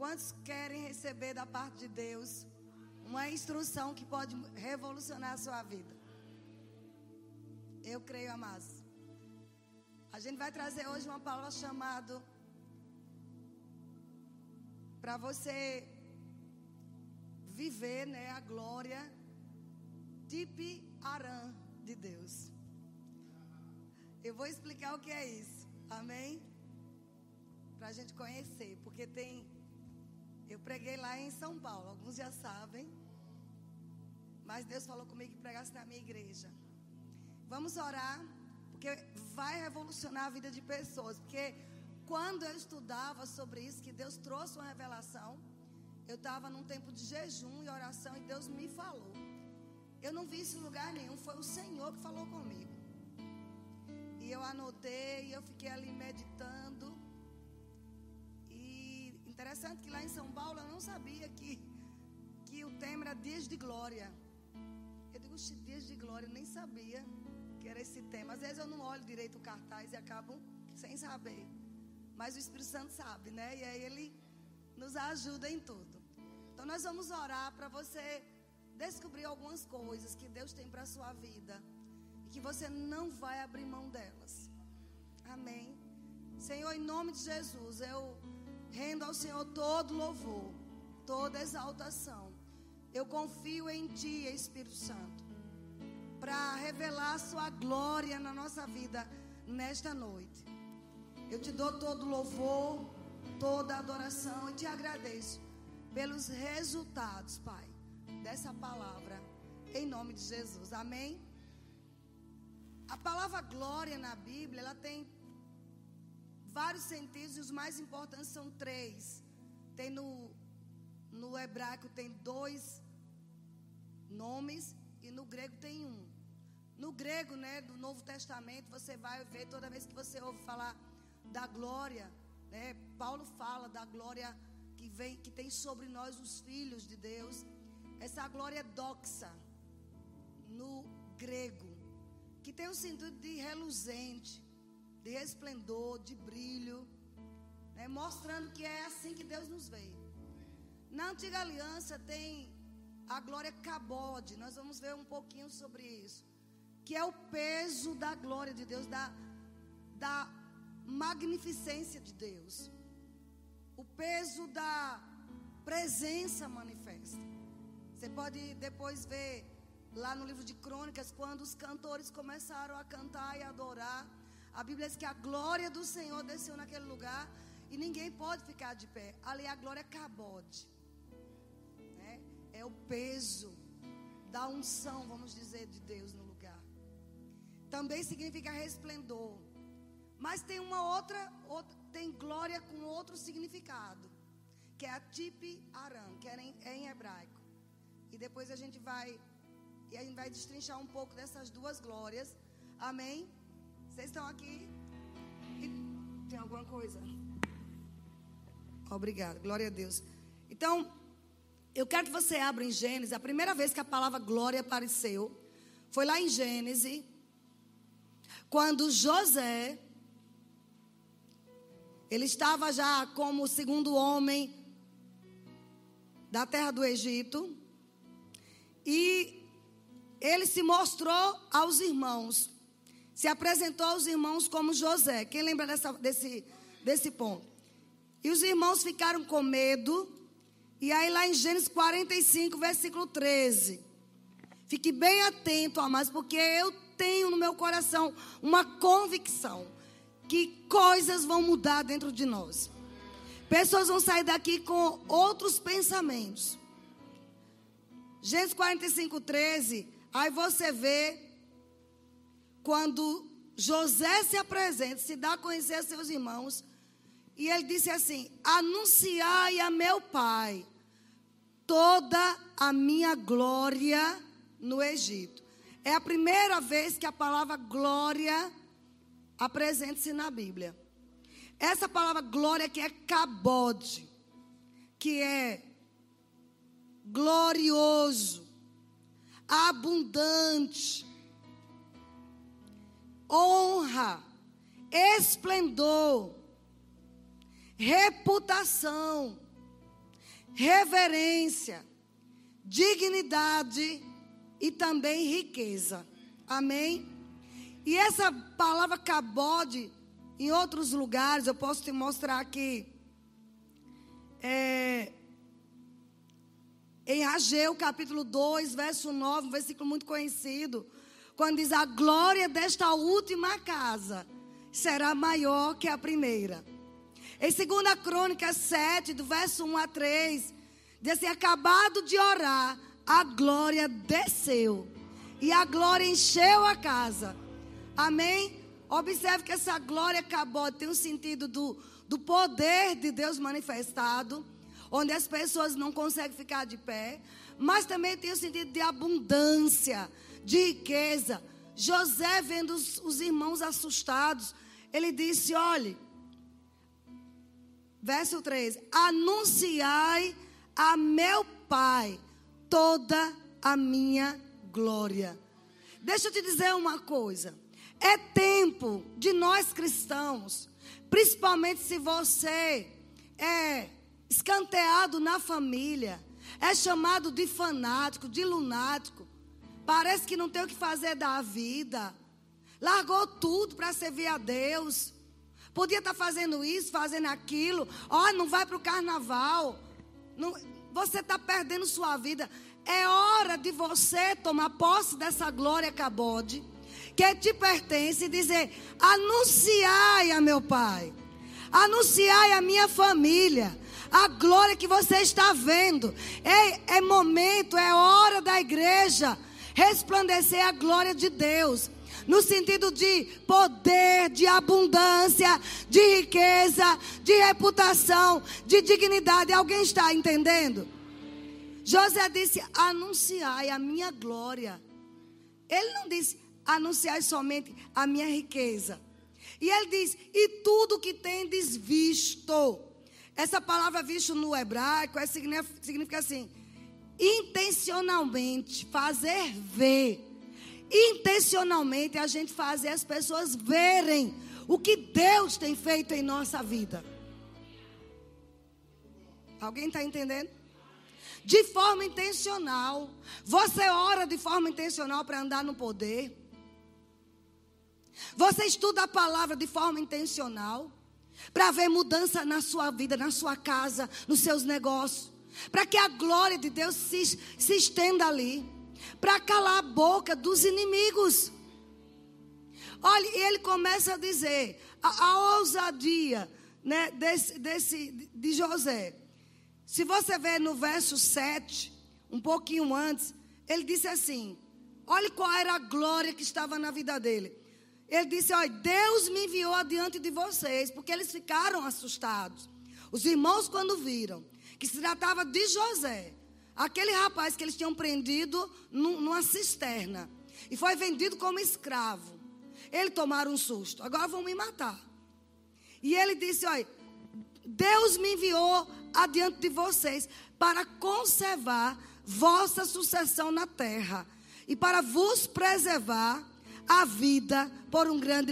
Quantos querem receber da parte de Deus uma instrução que pode revolucionar a sua vida? Eu creio, amados. A gente vai trazer hoje uma palavra chamada para você viver, né, a glória tipi aran de Deus. Eu vou explicar o que é isso. Amém? Para a gente conhecer, porque tem. Eu preguei lá em São Paulo, alguns já sabem. Mas Deus falou comigo que pregasse na minha igreja. Vamos orar, porque vai revolucionar a vida de pessoas. Porque quando eu estudava sobre isso, que Deus trouxe uma revelação, eu estava num tempo de jejum e oração e Deus me falou. Eu não vi isso em lugar nenhum, foi o Senhor que falou comigo. E eu anotei, eu fiquei ali meditando. Interessante que lá em São Paulo eu não sabia que, que o tema era Dias de Glória. Eu digo, Dias de Glória, eu nem sabia que era esse tema. Às vezes eu não olho direito o cartaz e acabo sem saber. Mas o Espírito Santo sabe, né? E aí ele nos ajuda em tudo. Então nós vamos orar para você descobrir algumas coisas que Deus tem para a sua vida e que você não vai abrir mão delas. Amém. Senhor, em nome de Jesus, eu rendo ao Senhor todo louvor, toda exaltação. Eu confio em Ti, Espírito Santo, para revelar Sua glória na nossa vida nesta noite. Eu te dou todo louvor, toda adoração e te agradeço pelos resultados, Pai dessa palavra, em nome de Jesus. Amém? A palavra glória na Bíblia, ela tem vários sentidos e os mais importantes são três. Tem no, no hebraico tem dois nomes e no grego tem um. No grego, né, do Novo Testamento, você vai ver toda vez que você ouve falar da glória, né, Paulo fala da glória que vem, que tem sobre nós os filhos de Deus. Essa glória é doxa no grego, que tem o sentido de reluzente, de resplendor, de brilho, né, mostrando que é assim que Deus nos vê. Na antiga aliança tem a glória cabode, nós vamos ver um pouquinho sobre isso, que é o peso da glória de Deus, da, da magnificência de Deus, o peso da presença manifesta. Você pode depois ver lá no livro de Crônicas, quando os cantores começaram a cantar e adorar. A Bíblia diz que a glória do Senhor desceu naquele lugar e ninguém pode ficar de pé. Ali a glória é cabode. Né? É o peso da unção, vamos dizer, de Deus no lugar. Também significa resplendor. Mas tem uma outra, outra tem glória com outro significado, que é a tipi aram, que é em, hebraico. E depois a gente vai e a gente vai destrinchar um pouco dessas duas glórias. Amém? Vocês estão aqui? Tem alguma coisa? Obrigada. Glória a Deus. Então, eu quero que você abra em Gênesis. A primeira vez que a palavra glória apareceu foi lá em Gênesis, quando José ele estava já como o segundo homem da terra do Egito. E ele se mostrou aos irmãos. Se apresentou aos irmãos como José. Quem lembra dessa, desse, desse ponto? E os irmãos ficaram com medo. E aí, lá em Gênesis 45, versículo 13. Fique bem atento, amados, porque eu tenho no meu coração uma convicção que coisas vão mudar dentro de nós. Pessoas vão sair daqui com outros pensamentos. Gênesis 45, 13. Aí você vê quando José se apresenta, se dá a conhecer a seus irmãos. E ele disse assim: Anunciai a meu pai toda a minha glória no Egito. É a primeira vez que a palavra glória apresenta-se na Bíblia. Essa palavra glória que é cabode, que é glorioso, abundante, honra, esplendor, reputação, reverência, dignidade e também riqueza. Amém? E essa palavra cabode, em outros lugares, eu posso te mostrar aqui. É, em Ageu, capítulo 2, verso 9, um versículo muito conhecido. Quando diz: A glória desta última casa será maior que a primeira. Em 2 Crônica 7, do verso 1 a 3, diz assim: Acabado de orar, a glória desceu. E a glória encheu a casa. Amém? Observe que essa glória acabou, tem o um sentido do, do poder de Deus manifestado, onde as pessoas não conseguem ficar de pé, mas também tem o sentido de abundância, de riqueza. José, vendo os, os irmãos assustados, ele disse: olhe, verso 3: Anunciai a meu pai toda a minha glória. Deixa eu te dizer uma coisa. É tempo de nós cristãos, principalmente se você é escanteado na família, é chamado de fanático, de lunático, parece que não tem o que fazer da vida, largou tudo para servir a Deus. Podia estar tá fazendo isso, fazendo aquilo. Ó, oh, não vai para o carnaval. Não, você está perdendo sua vida. É hora de você tomar posse dessa glória cabode, que te pertence, e dizer: anunciai a meu Pai, anunciai a minha família, a glória que você está vendo. É, é momento, é hora da igreja resplandecer a glória de Deus no sentido de poder, de abundância, de riqueza, de reputação, de dignidade. Alguém está entendendo? José disse: anunciai a minha glória. Ele não disse anunciai somente a minha riqueza. E ele diz: e tudo que tendes visto. Essa palavra visto no hebraico é, significa assim: intencionalmente fazer ver. Intencionalmente a gente fazer as pessoas verem o que Deus tem feito em nossa vida. Alguém está entendendo? de forma intencional. Você ora de forma intencional para andar no poder. Você estuda a palavra de forma intencional para ver mudança na sua vida, na sua casa, nos seus negócios. Para que a glória de Deus se, se estenda ali. Para calar a boca dos inimigos. Olha, ele começa a dizer a, a ousadia né, desse, desse, de José. Se você ver no verso 7, um pouquinho antes, ele disse assim: olhe qual era a glória que estava na vida dele. Ele disse: Olha, Deus me enviou adiante de vocês, porque eles ficaram assustados. Os irmãos, quando viram que se tratava de José, aquele rapaz que eles tinham prendido numa cisterna e foi vendido como escravo, eles tomaram um susto. Agora vão me matar. E ele disse: Olha, Deus me enviou adiante de vocês para conservar vossa sucessão na terra e para vos preservar a vida por um grande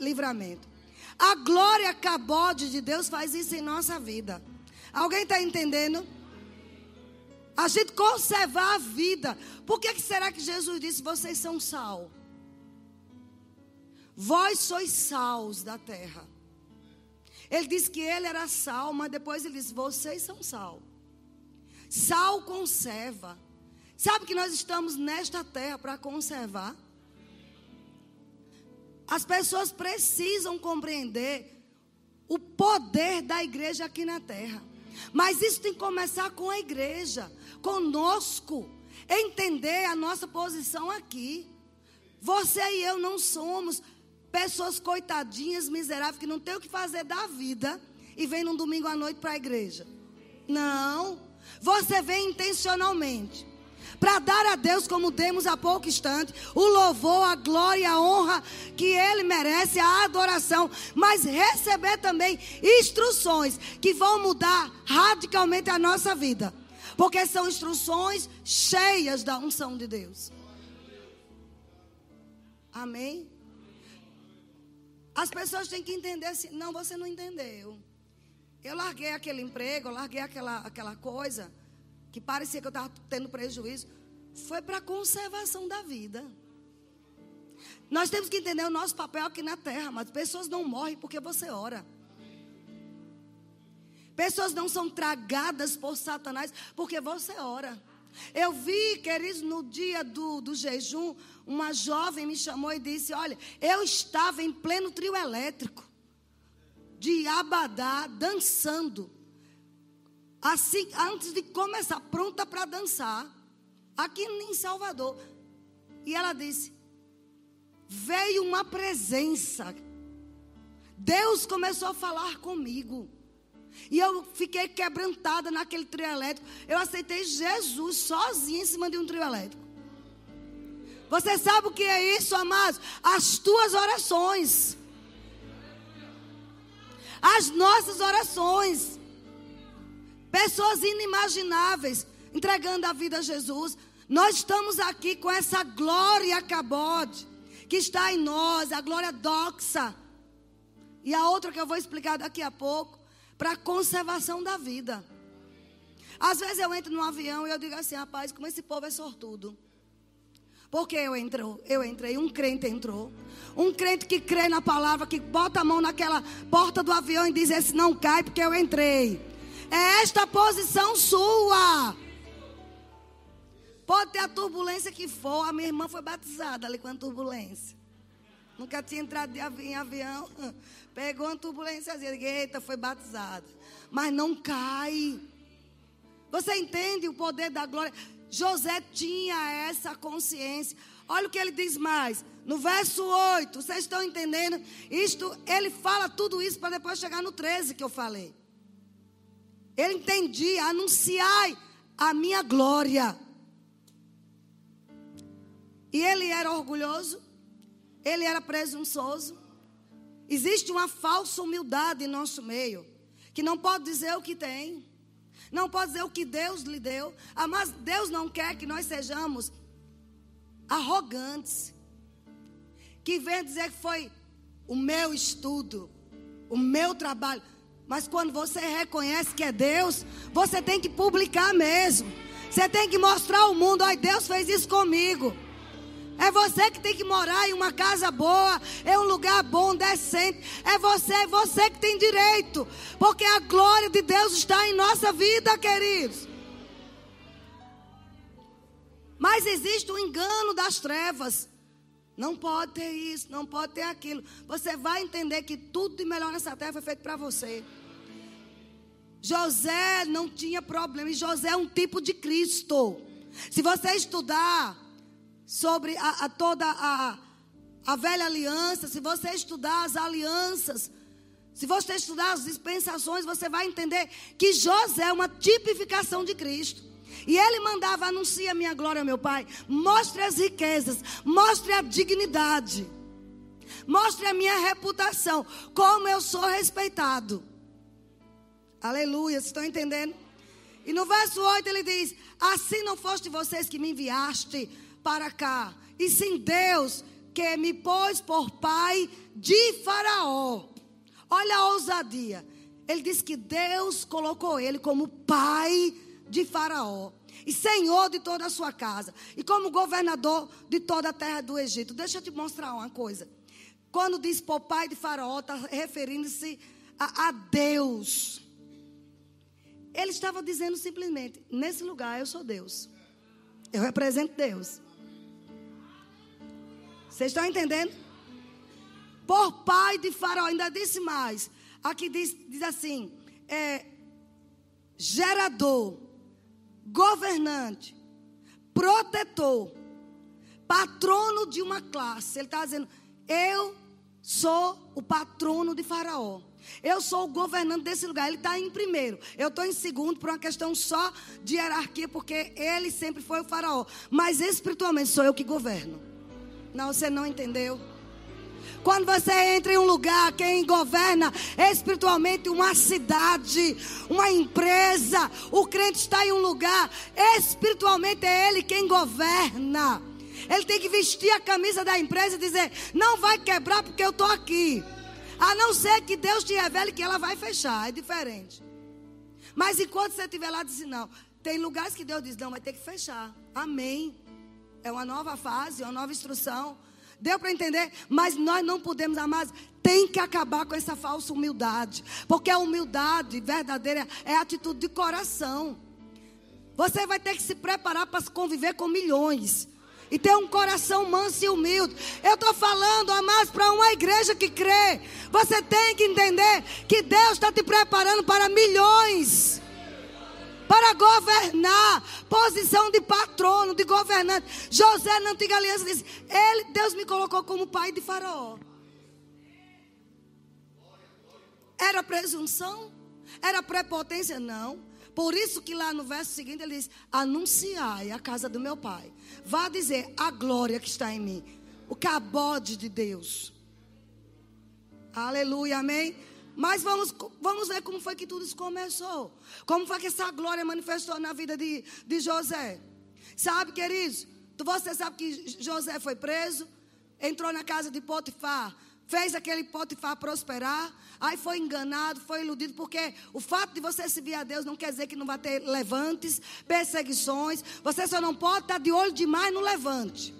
livramento. A glória cabode de Deus faz isso em nossa vida. Alguém está entendendo? A gente conservar a vida. Por que, que será que Jesus disse: vocês são sal? Vós sois sals da terra. Ele disse que ele era sal, mas depois ele disse: vocês são sal. Sal conserva. Sabe que nós estamos nesta terra para conservar? As pessoas precisam compreender o poder da igreja aqui na terra. Mas isso tem que começar com a igreja, conosco, entender a nossa posição aqui. Você e eu não somos Pessoas coitadinhas, miseráveis, que não tem o que fazer da vida e vem num domingo à noite para a igreja. Não. Você vem intencionalmente. Para dar a Deus, como demos há pouco instante, o louvor, a glória, a honra que Ele merece, a adoração, mas receber também instruções que vão mudar radicalmente a nossa vida, porque são instruções cheias da unção de Deus. Amém? As pessoas têm que entender assim, não, você não entendeu. Eu larguei aquele emprego, eu larguei aquela, aquela coisa que parecia que eu estava tendo prejuízo. Foi para a conservação da vida. Nós temos que entender o nosso papel aqui na terra, mas pessoas não morrem porque você ora. Pessoas não são tragadas por Satanás porque você ora. Eu vi, queridos, no dia do, do jejum, uma jovem me chamou e disse: Olha, eu estava em pleno trio elétrico, de Abadá, dançando. Assim, antes de começar, pronta para dançar, aqui em Salvador. E ela disse: Veio uma presença. Deus começou a falar comigo. E eu fiquei quebrantada naquele trio elétrico. Eu aceitei Jesus sozinha em cima de um trio elétrico. Você sabe o que é isso, amados? As tuas orações. As nossas orações. Pessoas inimagináveis entregando a vida a Jesus. Nós estamos aqui com essa glória cabode que está em nós, a glória doxa. E a outra que eu vou explicar daqui a pouco para a conservação da vida. Às vezes eu entro num avião e eu digo assim, rapaz, como esse povo é sortudo. Porque eu entrou, eu entrei, um crente entrou. Um crente que crê na palavra, que bota a mão naquela porta do avião e diz: Esse não cai porque eu entrei. É esta posição sua. Pode ter a turbulência que for. A minha irmã foi batizada ali com a turbulência. Nunca tinha entrado em avião. Pegou uma turbulência, eita, foi batizado. Mas não cai. Você entende o poder da glória? José tinha essa consciência. Olha o que ele diz mais. No verso 8, vocês estão entendendo? Isto, ele fala tudo isso para depois chegar no 13 que eu falei. Ele entendia, anunciai a minha glória. E ele era orgulhoso, ele era presunçoso, Existe uma falsa humildade em nosso meio, que não pode dizer o que tem, não pode dizer o que Deus lhe deu, mas Deus não quer que nós sejamos arrogantes, que venham dizer que foi o meu estudo, o meu trabalho. Mas quando você reconhece que é Deus, você tem que publicar mesmo. Você tem que mostrar ao mundo: olha, Deus fez isso comigo. É você que tem que morar em uma casa boa, em um lugar bom, decente. É você, é você que tem direito. Porque a glória de Deus está em nossa vida, queridos. Mas existe o um engano das trevas. Não pode ter isso, não pode ter aquilo. Você vai entender que tudo de melhor nessa terra foi feito para você. José não tinha problema. E José é um tipo de Cristo. Se você estudar sobre a, a toda a, a velha aliança, se você estudar as alianças, se você estudar as dispensações, você vai entender que José é uma tipificação de Cristo. E ele mandava, anuncie a minha glória, meu pai. Mostre as riquezas, mostre a dignidade, mostre a minha reputação, como eu sou respeitado. Aleluia, vocês estão entendendo? E no verso 8 ele diz: Assim não foste vocês que me enviaste para cá, e sim Deus que me pôs por pai de Faraó. Olha a ousadia. Ele diz que Deus colocou ele como pai de Faraó e senhor de toda a sua casa e como governador de toda a terra do Egito. Deixa eu te mostrar uma coisa. Quando diz por pai de Faraó, está referindo-se a, a Deus. Ele estava dizendo simplesmente: nesse lugar eu sou Deus. Eu represento Deus. Vocês estão entendendo? Por pai de Faraó, ainda disse mais. Aqui diz, diz assim: é, gerador, governante, protetor, patrono de uma classe. Ele está dizendo: eu sou o patrono de Faraó. Eu sou o governante desse lugar. Ele está em primeiro. Eu estou em segundo por uma questão só de hierarquia, porque ele sempre foi o faraó. Mas espiritualmente sou eu que governo. Não, você não entendeu. Quando você entra em um lugar, quem governa espiritualmente uma cidade, uma empresa, o crente está em um lugar, espiritualmente é ele quem governa. Ele tem que vestir a camisa da empresa e dizer: Não vai quebrar porque eu estou aqui. A não ser que Deus te revele que ela vai fechar. É diferente. Mas enquanto você estiver lá, diz não. Tem lugares que Deus diz, não, vai ter que fechar. Amém. É uma nova fase, uma nova instrução. Deu para entender? Mas nós não podemos, amados, tem que acabar com essa falsa humildade. Porque a humildade verdadeira é a atitude de coração. Você vai ter que se preparar para conviver com milhões. E ter um coração manso e humilde. Eu estou falando, amados, para uma igreja que crê. Você tem que entender que Deus está te preparando para milhões para governar, posição de patrono, de governante. José na antiga aliança disse: Ele, Deus me colocou como pai de Faraó. Era presunção? Era prepotência? Não. Por isso que lá no verso seguinte ele diz: Anunciai a casa do meu pai. Vá dizer a glória que está em mim. O cabode de Deus. Aleluia, amém. Mas vamos, vamos ver como foi que tudo isso começou. Como foi que essa glória manifestou na vida de, de José. Sabe, queridos? Você sabe que José foi preso, entrou na casa de Potifar, fez aquele Potifar prosperar, aí foi enganado, foi iludido, porque o fato de você servir a Deus não quer dizer que não vai ter levantes, perseguições. Você só não pode estar de olho demais no levante.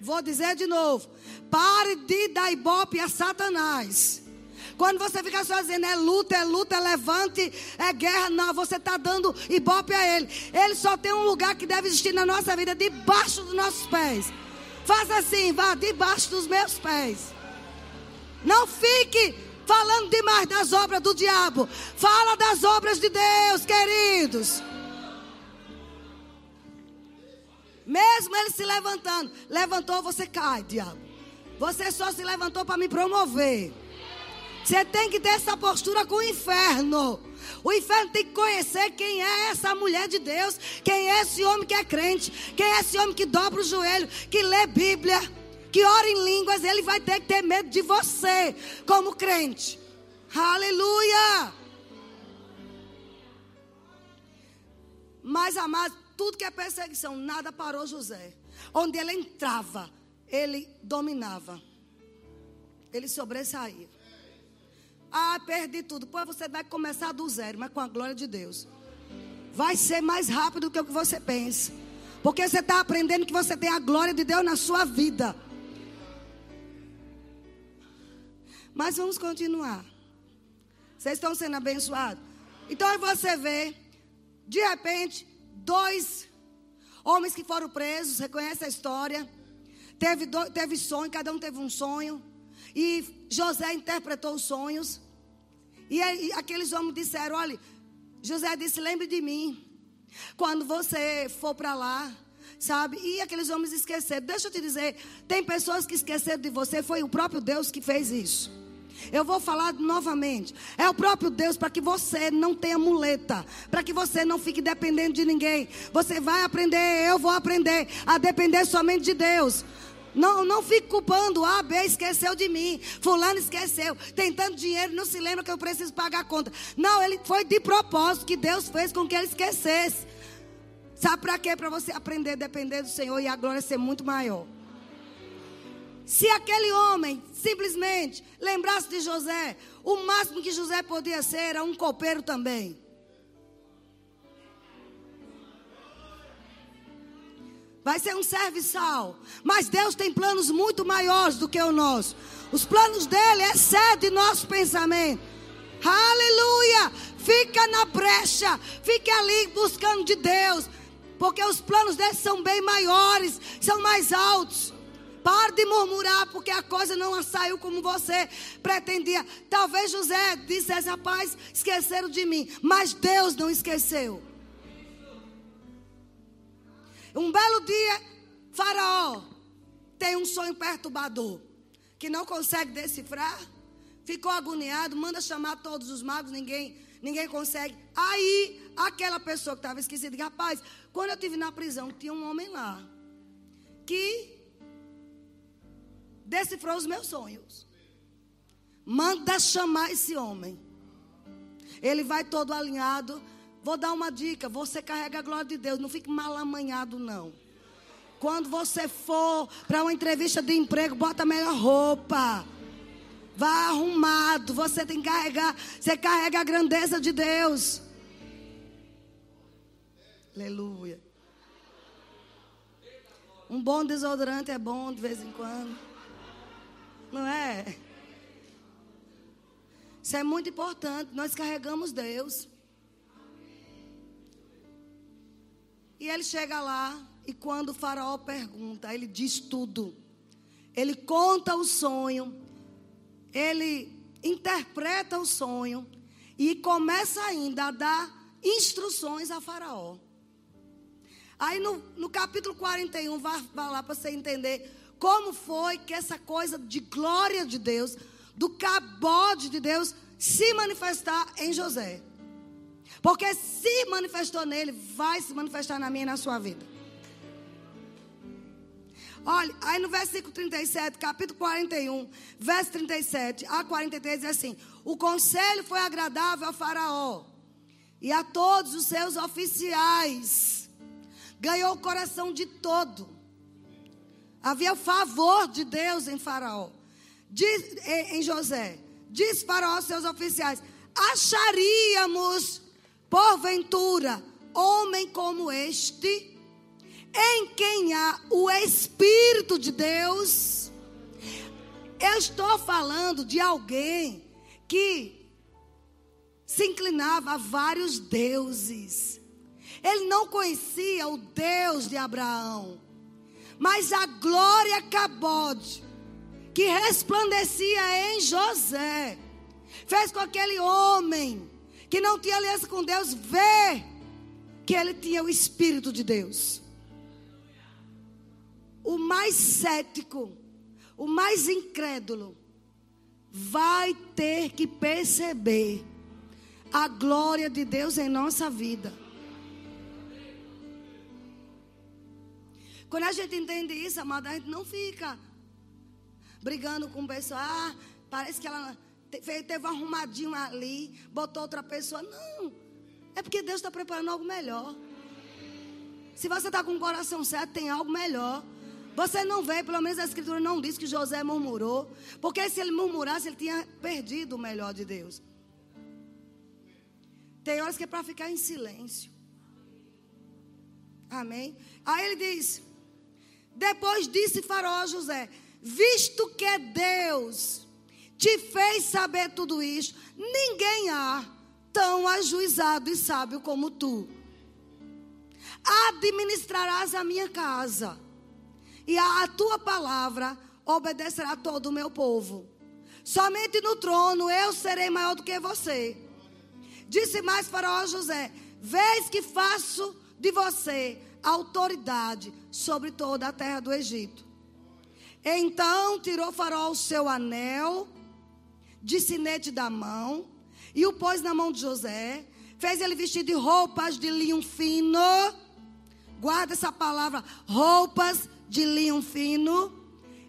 Vou dizer de novo: pare de dar ibope a Satanás. Quando você fica só dizendo é luta, é luta, é levante, é guerra, não, você está dando ibope a ele. Ele só tem um lugar que deve existir na nossa vida, debaixo dos nossos pés. Faça assim, vá debaixo dos meus pés. Não fique falando demais das obras do diabo. Fala das obras de Deus, queridos. Mesmo ele se levantando, levantou, você cai, diabo. Você só se levantou para me promover. Você tem que ter essa postura com o inferno. O inferno tem que conhecer quem é essa mulher de Deus, quem é esse homem que é crente, quem é esse homem que dobra o joelho, que lê Bíblia, que ora em línguas. Ele vai ter que ter medo de você, como crente. Aleluia! Mas, amados, tudo que é perseguição, nada parou José. Onde ele entrava, ele dominava. Ele sobressaía. Ah, perdi tudo. Pois você vai começar do zero, mas com a glória de Deus. Vai ser mais rápido do que o que você pensa. Porque você está aprendendo que você tem a glória de Deus na sua vida. Mas vamos continuar. Vocês estão sendo abençoados? Então você vê, de repente, dois homens que foram presos, reconhece a história. Teve, do, teve sonho, cada um teve um sonho. E José interpretou os sonhos. E aqueles homens disseram: olha, José disse: lembre de mim. Quando você for para lá, sabe? E aqueles homens esqueceram. Deixa eu te dizer: tem pessoas que esqueceram de você. Foi o próprio Deus que fez isso. Eu vou falar novamente. É o próprio Deus para que você não tenha muleta, para que você não fique dependendo de ninguém. Você vai aprender, eu vou aprender a depender somente de Deus. Não, não fique culpando. A, B esqueceu de mim. Fulano esqueceu. Tem tanto dinheiro, não se lembra que eu preciso pagar a conta. Não, ele foi de propósito que Deus fez com que ele esquecesse. Sabe para quê? Para você aprender a depender do Senhor e a glória ser muito maior. Se aquele homem simplesmente lembrasse de José, o máximo que José podia ser era um copeiro também. Vai ser um serviçal. Mas Deus tem planos muito maiores do que o nosso. Os planos dele excedem nosso pensamento. Aleluia! Fica na brecha, fique ali buscando de Deus, porque os planos dele são bem maiores, são mais altos. Pare de murmurar, porque a coisa não saiu como você pretendia. Talvez José dissesse, rapaz, esqueceram de mim, mas Deus não esqueceu. Um belo dia, Faraó tem um sonho perturbador que não consegue decifrar. Ficou agoniado, manda chamar todos os magos, ninguém, ninguém consegue. Aí, aquela pessoa que estava esquecida, rapaz, quando eu estive na prisão, tinha um homem lá que decifrou os meus sonhos. Manda chamar esse homem. Ele vai todo alinhado, Vou dar uma dica: você carrega a glória de Deus, não fique mal amanhado, não. Quando você for para uma entrevista de emprego, bota a melhor roupa. Vá arrumado. Você tem que carregar. Você carrega a grandeza de Deus. Aleluia. Um bom desodorante é bom de vez em quando. Não é? Isso é muito importante. Nós carregamos Deus. E ele chega lá e quando o faraó pergunta, ele diz tudo. Ele conta o sonho. Ele interpreta o sonho e começa ainda a dar instruções a faraó. Aí no, no capítulo 41, vai, lá para você entender como foi que essa coisa de glória de Deus, do cabode de Deus, se manifestar em José. Porque se manifestou nele, vai se manifestar na minha e na sua vida. Olha, aí no versículo 37, capítulo 41, verso 37 a 43, diz assim: O conselho foi agradável ao Faraó e a todos os seus oficiais. Ganhou o coração de todo. Havia favor de Deus em Faraó, diz, em José. Diz Faraó aos seus oficiais: Acharíamos Porventura, homem como este, em quem há o Espírito de Deus, eu estou falando de alguém que se inclinava a vários deuses. Ele não conhecia o Deus de Abraão, mas a glória Cabode, que resplandecia em José, fez com aquele homem que não tinha aliança com Deus, vê que ele tinha o Espírito de Deus. O mais cético, o mais incrédulo, vai ter que perceber a glória de Deus em nossa vida. Quando a gente entende isso, amada, a gente não fica brigando com o pessoal. Ah, parece que ela teve um arrumadinho ali, botou outra pessoa. Não. É porque Deus está preparando algo melhor. Se você está com o coração certo, tem algo melhor. Você não vê, pelo menos a Escritura não diz que José murmurou. Porque se ele murmurasse, ele tinha perdido o melhor de Deus. Tem horas que é para ficar em silêncio. Amém? Aí ele diz: Depois disse Faraó a José: Visto que é Deus te fez saber tudo isso, ninguém há tão ajuizado e sábio como tu. Administrarás a minha casa, e a, tua palavra obedecerá todo o meu povo. Somente no trono eu serei maior do que você. Disse mais Faraó José: Vês que faço de você autoridade sobre toda a terra do Egito. Então tirou Faraó o seu anel de sinete da mão e o pôs na mão de José. Fez ele vestir de roupas de linho fino. Guarda essa palavra, roupas de linho fino.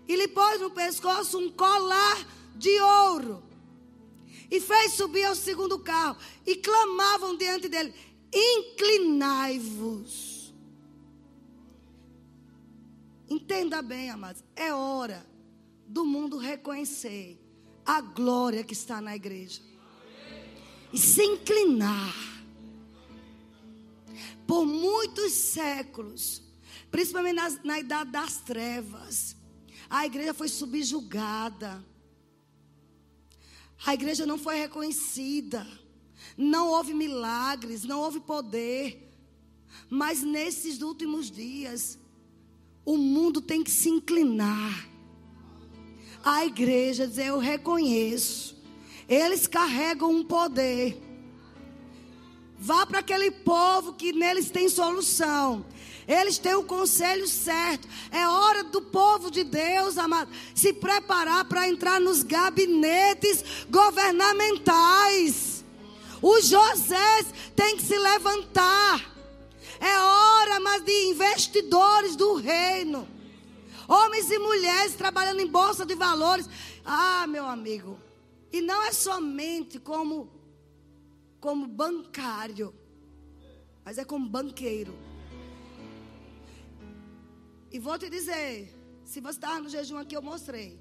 E lhe pôs no pescoço um colar de ouro. E fez subir ao segundo carro. E clamavam diante dele: Inclinai-vos. Entenda bem, amados. É hora do mundo reconhecer a glória que está na igreja. E se inclinar. Por muitos séculos, principalmente na, na idade das trevas, a igreja foi subjugada. A igreja não foi reconhecida. Não houve milagres, não houve poder. Mas nesses últimos dias, o mundo tem que se inclinar a igreja, dizer: Eu reconheço. Eles carregam um poder. Vá para aquele povo que neles tem solução. Eles têm o conselho certo. É hora do povo de Deus, amado, se preparar para entrar nos gabinetes governamentais. Os José têm que se levantar. É hora, mas de investidores do reino. Homens e mulheres trabalhando em bolsa de valores. Ah, meu amigo. E não é somente como como bancário, mas é como banqueiro. E vou te dizer, se você estava no jejum aqui, eu mostrei.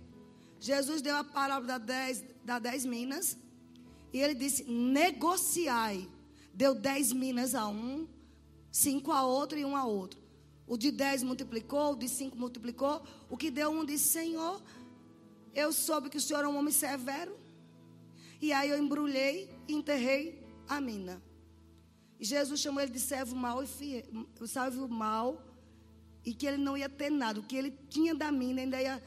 Jesus deu a parábola da dez, da dez minas. E ele disse: negociai. Deu dez minas a um, cinco a outro e um a outro. O de dez multiplicou, o de cinco multiplicou. O que deu um disse: Senhor, eu soube que o senhor é um homem severo. E aí eu embrulhei e enterrei a mina. E Jesus chamou ele de servo mau e fiel, servo mau, e que ele não ia ter nada. O que ele tinha da mina ainda ia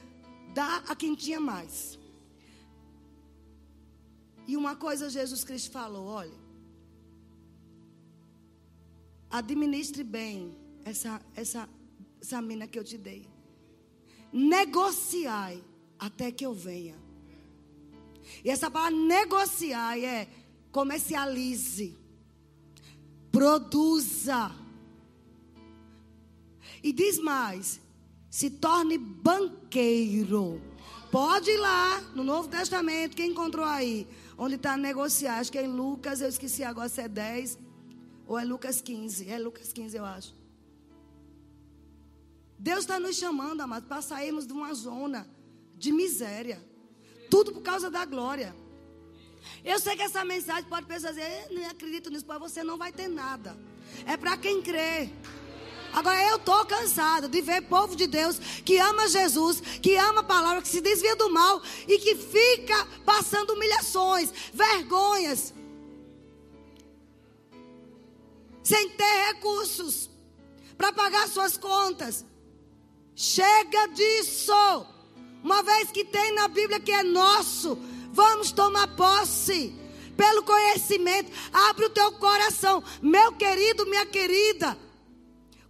dar a quem tinha mais. E uma coisa Jesus Cristo falou: olha, administre bem essa, essa, essa mina que eu te dei. Negociai até que eu venha. E essa palavra negociar é comercialize, produza. E diz mais: se torne banqueiro. Pode ir lá no Novo Testamento, quem encontrou aí? Onde está negociar? Acho que é em Lucas, eu esqueci agora se é 10 ou é Lucas 15. É Lucas 15, eu acho. Deus está nos chamando, amados, para sairmos de uma zona de miséria. Tudo por causa da glória. Eu sei que essa mensagem pode pensar assim, não acredito nisso, mas você não vai ter nada. É para quem crê. Agora eu estou cansada de ver povo de Deus que ama Jesus, que ama a palavra, que se desvia do mal e que fica passando humilhações, vergonhas, sem ter recursos para pagar suas contas. Chega disso. Uma vez que tem na Bíblia que é nosso, vamos tomar posse. Pelo conhecimento, abre o teu coração, meu querido, minha querida.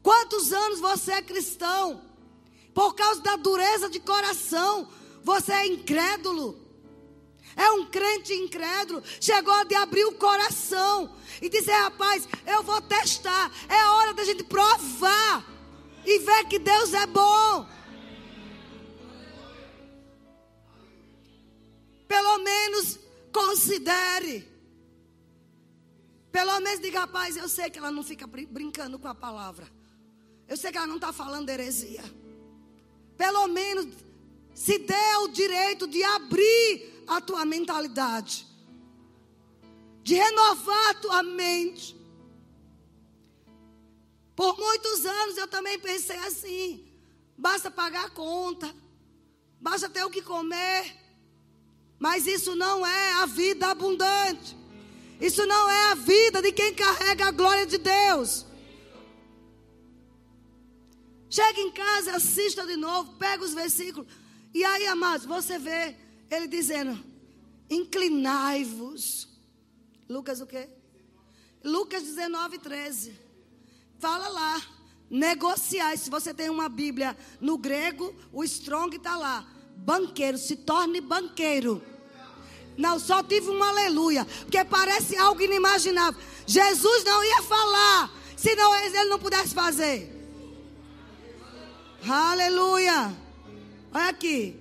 Quantos anos você é cristão? Por causa da dureza de coração, você é incrédulo. É um crente incrédulo. Chegou de abrir o coração e dizer: rapaz, eu vou testar. É hora da gente provar e ver que Deus é bom. Pelo menos considere. Pelo menos diga, rapaz, eu sei que ela não fica brincando com a palavra. Eu sei que ela não está falando heresia. Pelo menos se dê o direito de abrir a tua mentalidade. De renovar a tua mente. Por muitos anos eu também pensei assim: basta pagar a conta, basta ter o que comer. Mas isso não é a vida abundante. Isso não é a vida de quem carrega a glória de Deus. Chega em casa, assista de novo, pega os versículos. E aí, amados, você vê ele dizendo: Inclinai-vos. Lucas o quê? Lucas 19, 13. Fala lá. Negociar. Se você tem uma Bíblia no grego, o strong está lá. Banqueiro, se torne banqueiro. Não, só tive um aleluia. Porque parece algo inimaginável. Jesus não ia falar. Se não, ele não pudesse fazer. Aleluia. Olha aqui.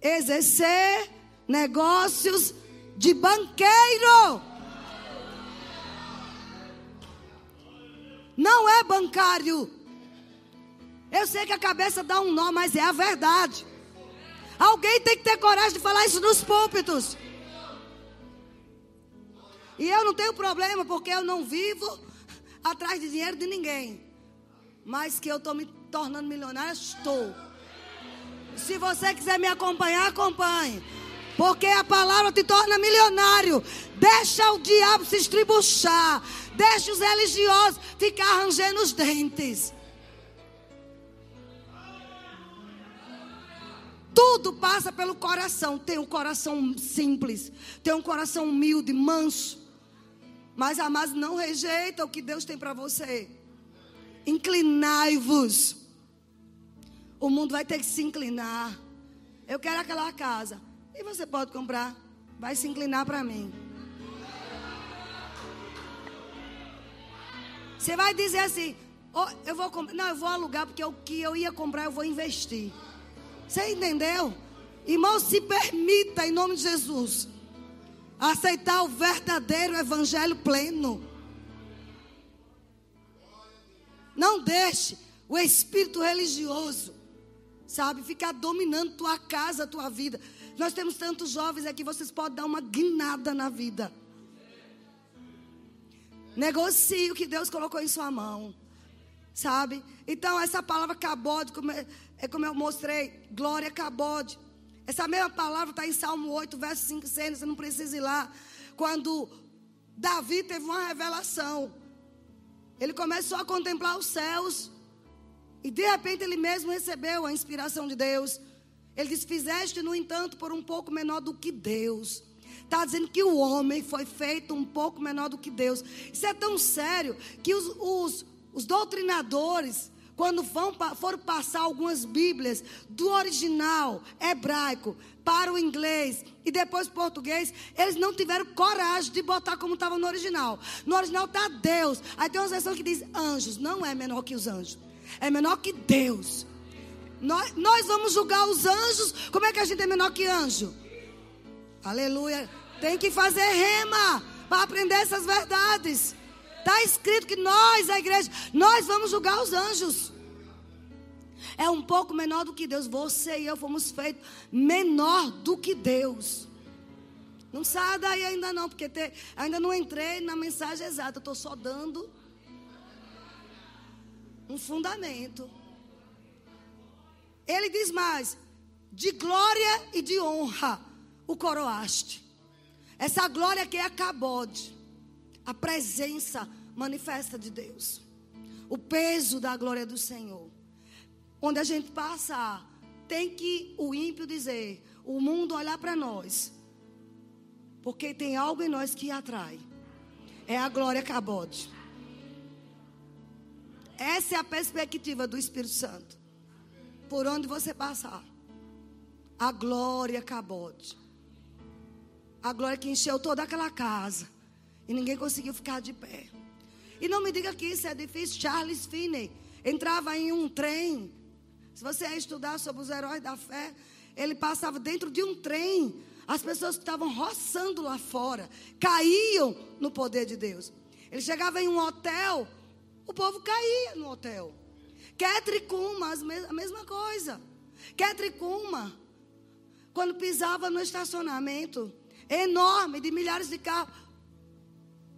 Exercer negócios de banqueiro. Não é bancário. Eu sei que a cabeça dá um nó, mas é a verdade. Alguém tem que ter coragem de falar isso nos púlpitos. E eu não tenho problema, porque eu não vivo atrás de dinheiro de ninguém. Mas que eu estou me tornando milionária, estou. Se você quiser me acompanhar, acompanhe. Porque a palavra te torna milionário. Deixa o diabo se estribuchar. Deixa os religiosos ficar arranjando os dentes. Tudo passa pelo coração. Tem um coração simples. Tem um coração humilde, manso. Mas, amados, não rejeita o que Deus tem para você inclinai-vos. O mundo vai ter que se inclinar. Eu quero aquela casa. E você pode comprar. Vai se inclinar para mim. Você vai dizer assim: oh, eu vou comprar. Não, eu vou alugar porque o que eu ia comprar eu vou investir. Você entendeu? Irmão, se permita em nome de Jesus aceitar o verdadeiro evangelho pleno. Não deixe o espírito religioso sabe? Ficar dominando tua casa, tua vida. Nós temos tantos jovens aqui, vocês podem dar uma guinada na vida. Negocie o que Deus colocou em sua mão. Sabe? Então, essa palavra cabode, como é, como eu mostrei, glória cabode. Essa mesma palavra está em Salmo 8, verso 5 e 6, você não precisa ir lá. Quando Davi teve uma revelação, ele começou a contemplar os céus, e de repente ele mesmo recebeu a inspiração de Deus. Ele disse: Fizeste, no entanto, por um pouco menor do que Deus. Está dizendo que o homem foi feito um pouco menor do que Deus. Isso é tão sério que os, os, os doutrinadores, quando vão, foram passar algumas Bíblias do original hebraico para o inglês e depois português, eles não tiveram coragem de botar como estava no original. No original está Deus. Aí tem uma versão que diz anjos. Não é menor que os anjos é menor que Deus. Nós, nós vamos julgar os anjos. Como é que a gente é menor que anjo? Aleluia. Tem que fazer rema para aprender essas verdades. Está escrito que nós, a igreja, nós vamos julgar os anjos. É um pouco menor do que Deus. Você e eu fomos feitos menor do que Deus. Não saia daí ainda não, porque te, ainda não entrei na mensagem exata. Estou só dando um fundamento. Ele diz mais: de glória e de honra o coroaste. Essa glória que é a cabode, a presença manifesta de Deus, o peso da glória do Senhor. Onde a gente passa, tem que o ímpio dizer, o mundo olhar para nós, porque tem algo em nós que atrai. É a glória cabode. Essa é a perspectiva do Espírito Santo. Por onde você passar. A glória cabode. A glória que encheu toda aquela casa. E ninguém conseguiu ficar de pé. E não me diga que isso é difícil. Charles Finney entrava em um trem. Se você estudar sobre os heróis da fé, ele passava dentro de um trem. As pessoas que estavam roçando lá fora caíam no poder de Deus. Ele chegava em um hotel, o povo caía no hotel. Ketricuma, a mesma coisa. Ketricuma, quando pisava no estacionamento enorme de milhares de carros,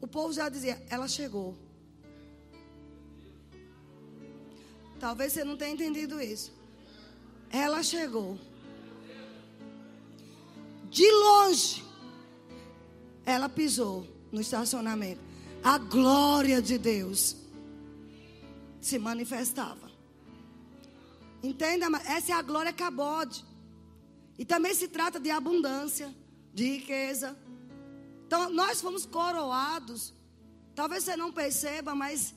o povo já dizia: ela chegou. Talvez você não tenha entendido isso. Ela chegou. De longe, ela pisou no estacionamento. A glória de Deus se manifestava. Entenda? Essa é a glória cabode. E também se trata de abundância, de riqueza. Então, nós fomos coroados. Talvez você não perceba, mas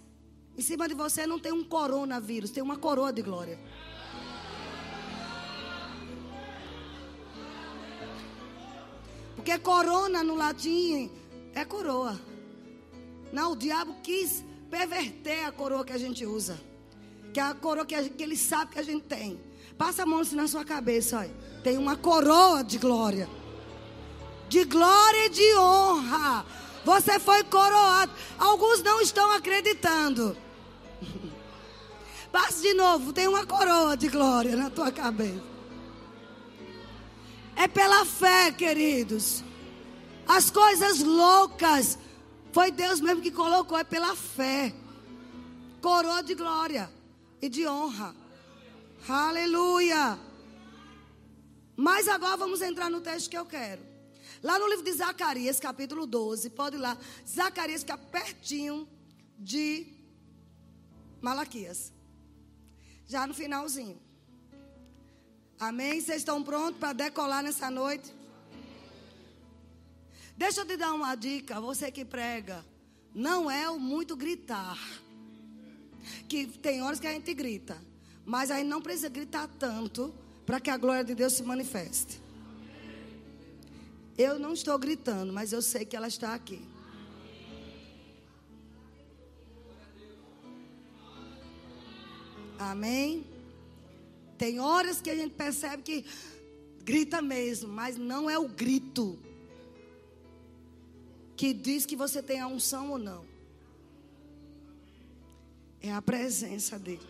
em cima de você não tem um coronavírus, tem uma coroa de glória. Porque corona no latim é coroa. Não, o diabo quis perverter a coroa que a gente usa. Que é a coroa que, gente, que ele sabe que a gente tem. Passa a mão assim na sua cabeça, olha. Tem uma coroa de glória. De glória e de honra. Você foi coroado. Alguns não estão acreditando. Passe de novo. Tem uma coroa de glória na tua cabeça. É pela fé, queridos. As coisas loucas foi Deus mesmo que colocou, é pela fé. Coroa de glória e de honra. Aleluia. Mas agora vamos entrar no texto que eu quero. Lá no livro de Zacarias, capítulo 12, pode ir lá. Zacarias fica pertinho de Malaquias. Já no finalzinho. Amém? Vocês estão prontos para decolar nessa noite? Deixa eu te dar uma dica, você que prega. Não é o muito gritar. Que tem horas que a gente grita. Mas aí não precisa gritar tanto para que a glória de Deus se manifeste. Eu não estou gritando, mas eu sei que ela está aqui. Amém? Tem horas que a gente percebe que grita mesmo, mas não é o grito que diz que você tem a unção ou não. É a presença dele.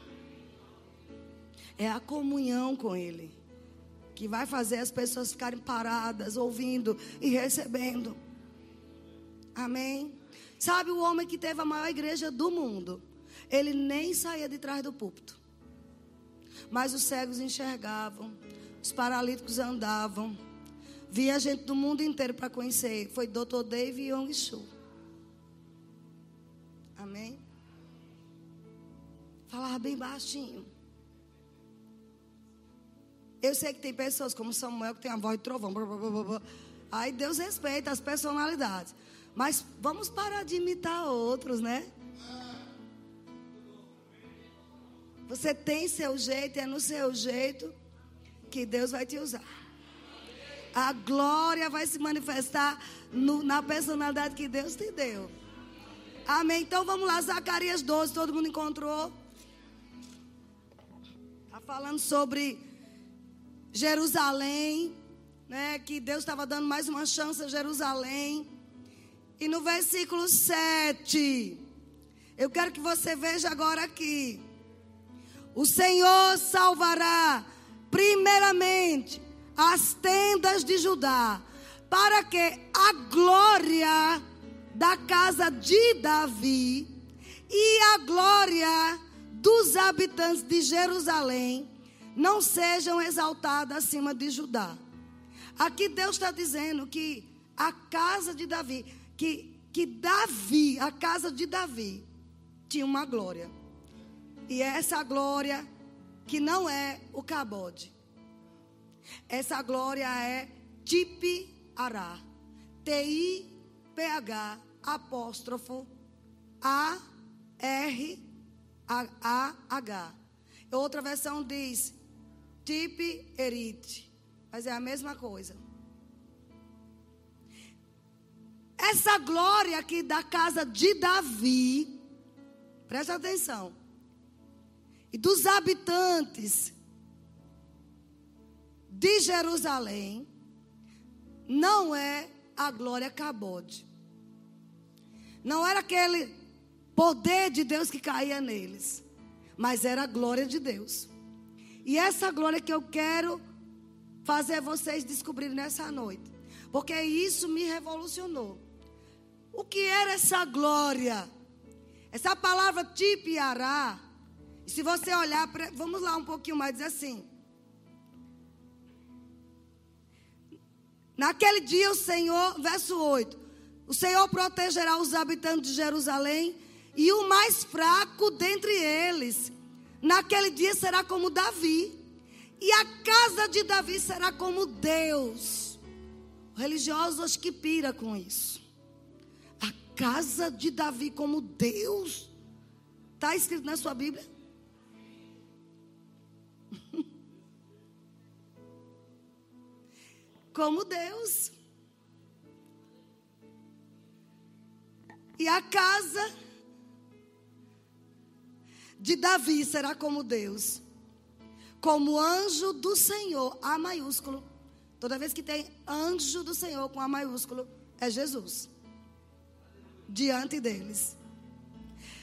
É a comunhão com Ele que vai fazer as pessoas ficarem paradas, ouvindo e recebendo. Amém? Sabe o homem que teve a maior igreja do mundo? Ele nem saía de trás do púlpito. Mas os cegos enxergavam, os paralíticos andavam. Via gente do mundo inteiro para conhecer. Foi Dr. Dave Young Shu. Amém? Falava bem baixinho. Eu sei que tem pessoas como Samuel que tem a voz de trovão. Blá, blá, blá, Aí Deus respeita as personalidades. Mas vamos parar de imitar outros, né? Você tem seu jeito, é no seu jeito que Deus vai te usar. A glória vai se manifestar no, na personalidade que Deus te deu. Amém. Então vamos lá, Zacarias 12, todo mundo encontrou? Está falando sobre Jerusalém, né? Que Deus estava dando mais uma chance a Jerusalém. E no versículo 7, eu quero que você veja agora aqui. O Senhor salvará, primeiramente, as tendas de Judá, para que a glória da casa de Davi e a glória dos habitantes de Jerusalém não sejam exaltadas acima de Judá. Aqui Deus está dizendo que a casa de Davi, que, que Davi, a casa de Davi, tinha uma glória. E essa glória que não é o cabode. Essa glória é Tipi Ará. T-I-P-H apóstrofo A-R-A-H. Outra versão diz Tipe Erite. Mas é a mesma coisa. Essa glória aqui da casa de Davi, presta atenção, e dos habitantes de Jerusalém, não é a glória Cabode. Não era aquele poder de Deus que caía neles, mas era a glória de Deus. E essa glória que eu quero fazer vocês descobrirem nessa noite. Porque isso me revolucionou. O que era essa glória? Essa palavra tipiará. Se você olhar, vamos lá um pouquinho mais, diz assim. Naquele dia o Senhor, verso 8: O Senhor protegerá os habitantes de Jerusalém e o mais fraco dentre eles Naquele dia será como Davi. E a casa de Davi será como Deus. O religioso acho que pira com isso. A casa de Davi como Deus. Está escrito na sua Bíblia? como Deus. E a casa de Davi será como Deus, como anjo do Senhor, A maiúsculo. Toda vez que tem anjo do Senhor com A maiúsculo, é Jesus. Diante deles.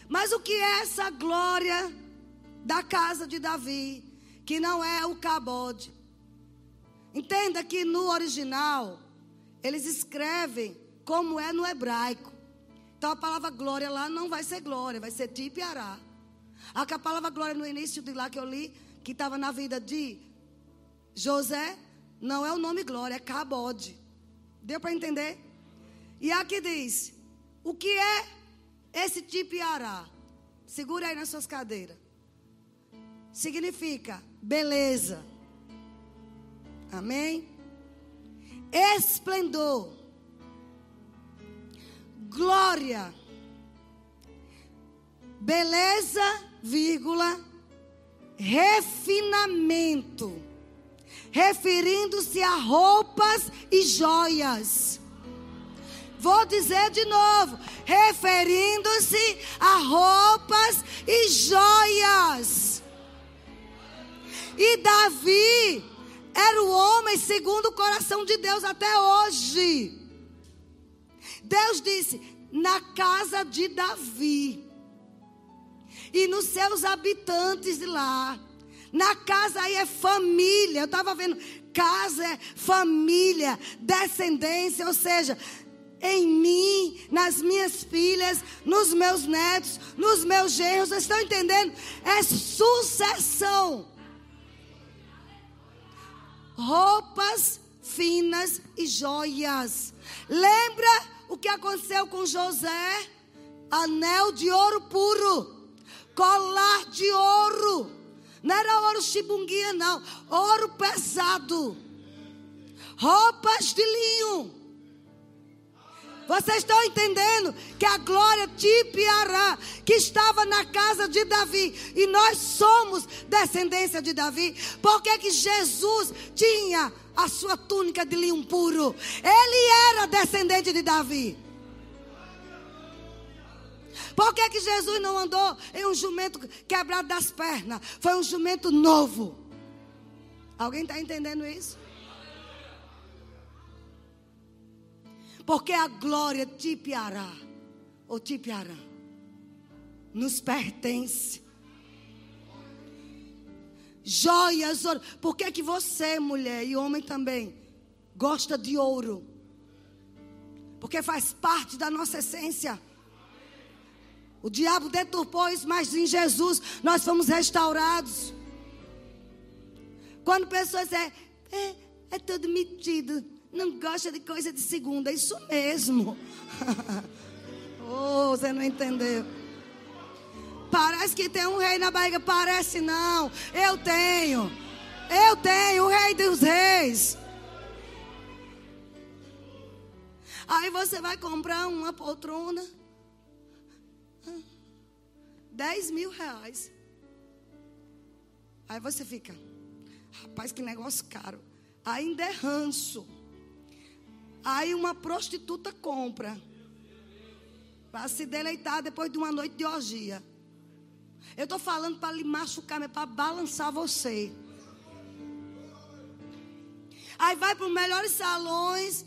Mas o que é essa glória da casa de Davi, que não é o cabode? Entenda que no original, eles escrevem como é no hebraico. Então a palavra glória lá não vai ser glória, vai ser tipiará. A palavra glória no início de lá que eu li, que estava na vida de José, não é o nome glória, é cabode. Deu para entender? E aqui diz: o que é esse tipiará? Segura aí nas suas cadeiras. Significa beleza. Amém? Esplendor. Glória. Beleza vírgula, refinamento, referindo-se a roupas e joias. Vou dizer de novo, referindo-se a roupas e joias. E Davi era o homem segundo o coração de Deus até hoje. Deus disse: na casa de Davi e nos seus habitantes de lá, Na casa aí é família. Eu estava vendo. Casa é família, descendência, ou seja, em mim, nas minhas filhas, nos meus netos, nos meus genros. Vocês estão entendendo? É sucessão. Roupas finas e joias. Lembra o que aconteceu com José? Anel de ouro puro, colar de ouro. Não era ouro chibunguinha, não. Ouro pesado. Roupas de linho. Vocês estão entendendo que a glória tipiará, que estava na casa de Davi, e nós somos descendência de Davi, porque que Jesus tinha a sua túnica de linho puro? Ele era descendente de Davi. Por que, que Jesus não andou em um jumento quebrado das pernas? Foi um jumento novo. Alguém está entendendo isso? Porque a glória tipiará, ou tipiará, nos pertence. Joias, ouro. Por que, que você, mulher e homem também, gosta de ouro? Porque faz parte da nossa essência. O diabo deturpou isso, mas em Jesus nós fomos restaurados. Quando pessoas é, é, é tudo metido não gosta de coisa de segunda. É isso mesmo. oh, você não entendeu. Parece que tem um rei na barriga. Parece não. Eu tenho. Eu tenho o rei dos reis. Aí você vai comprar uma poltrona. 10 mil reais. Aí você fica, rapaz, que negócio caro. Ainda é ranço. Aí uma prostituta compra. Para se deleitar depois de uma noite de orgia. Eu estou falando para lhe machucar, para balançar você. Aí vai para os melhores salões,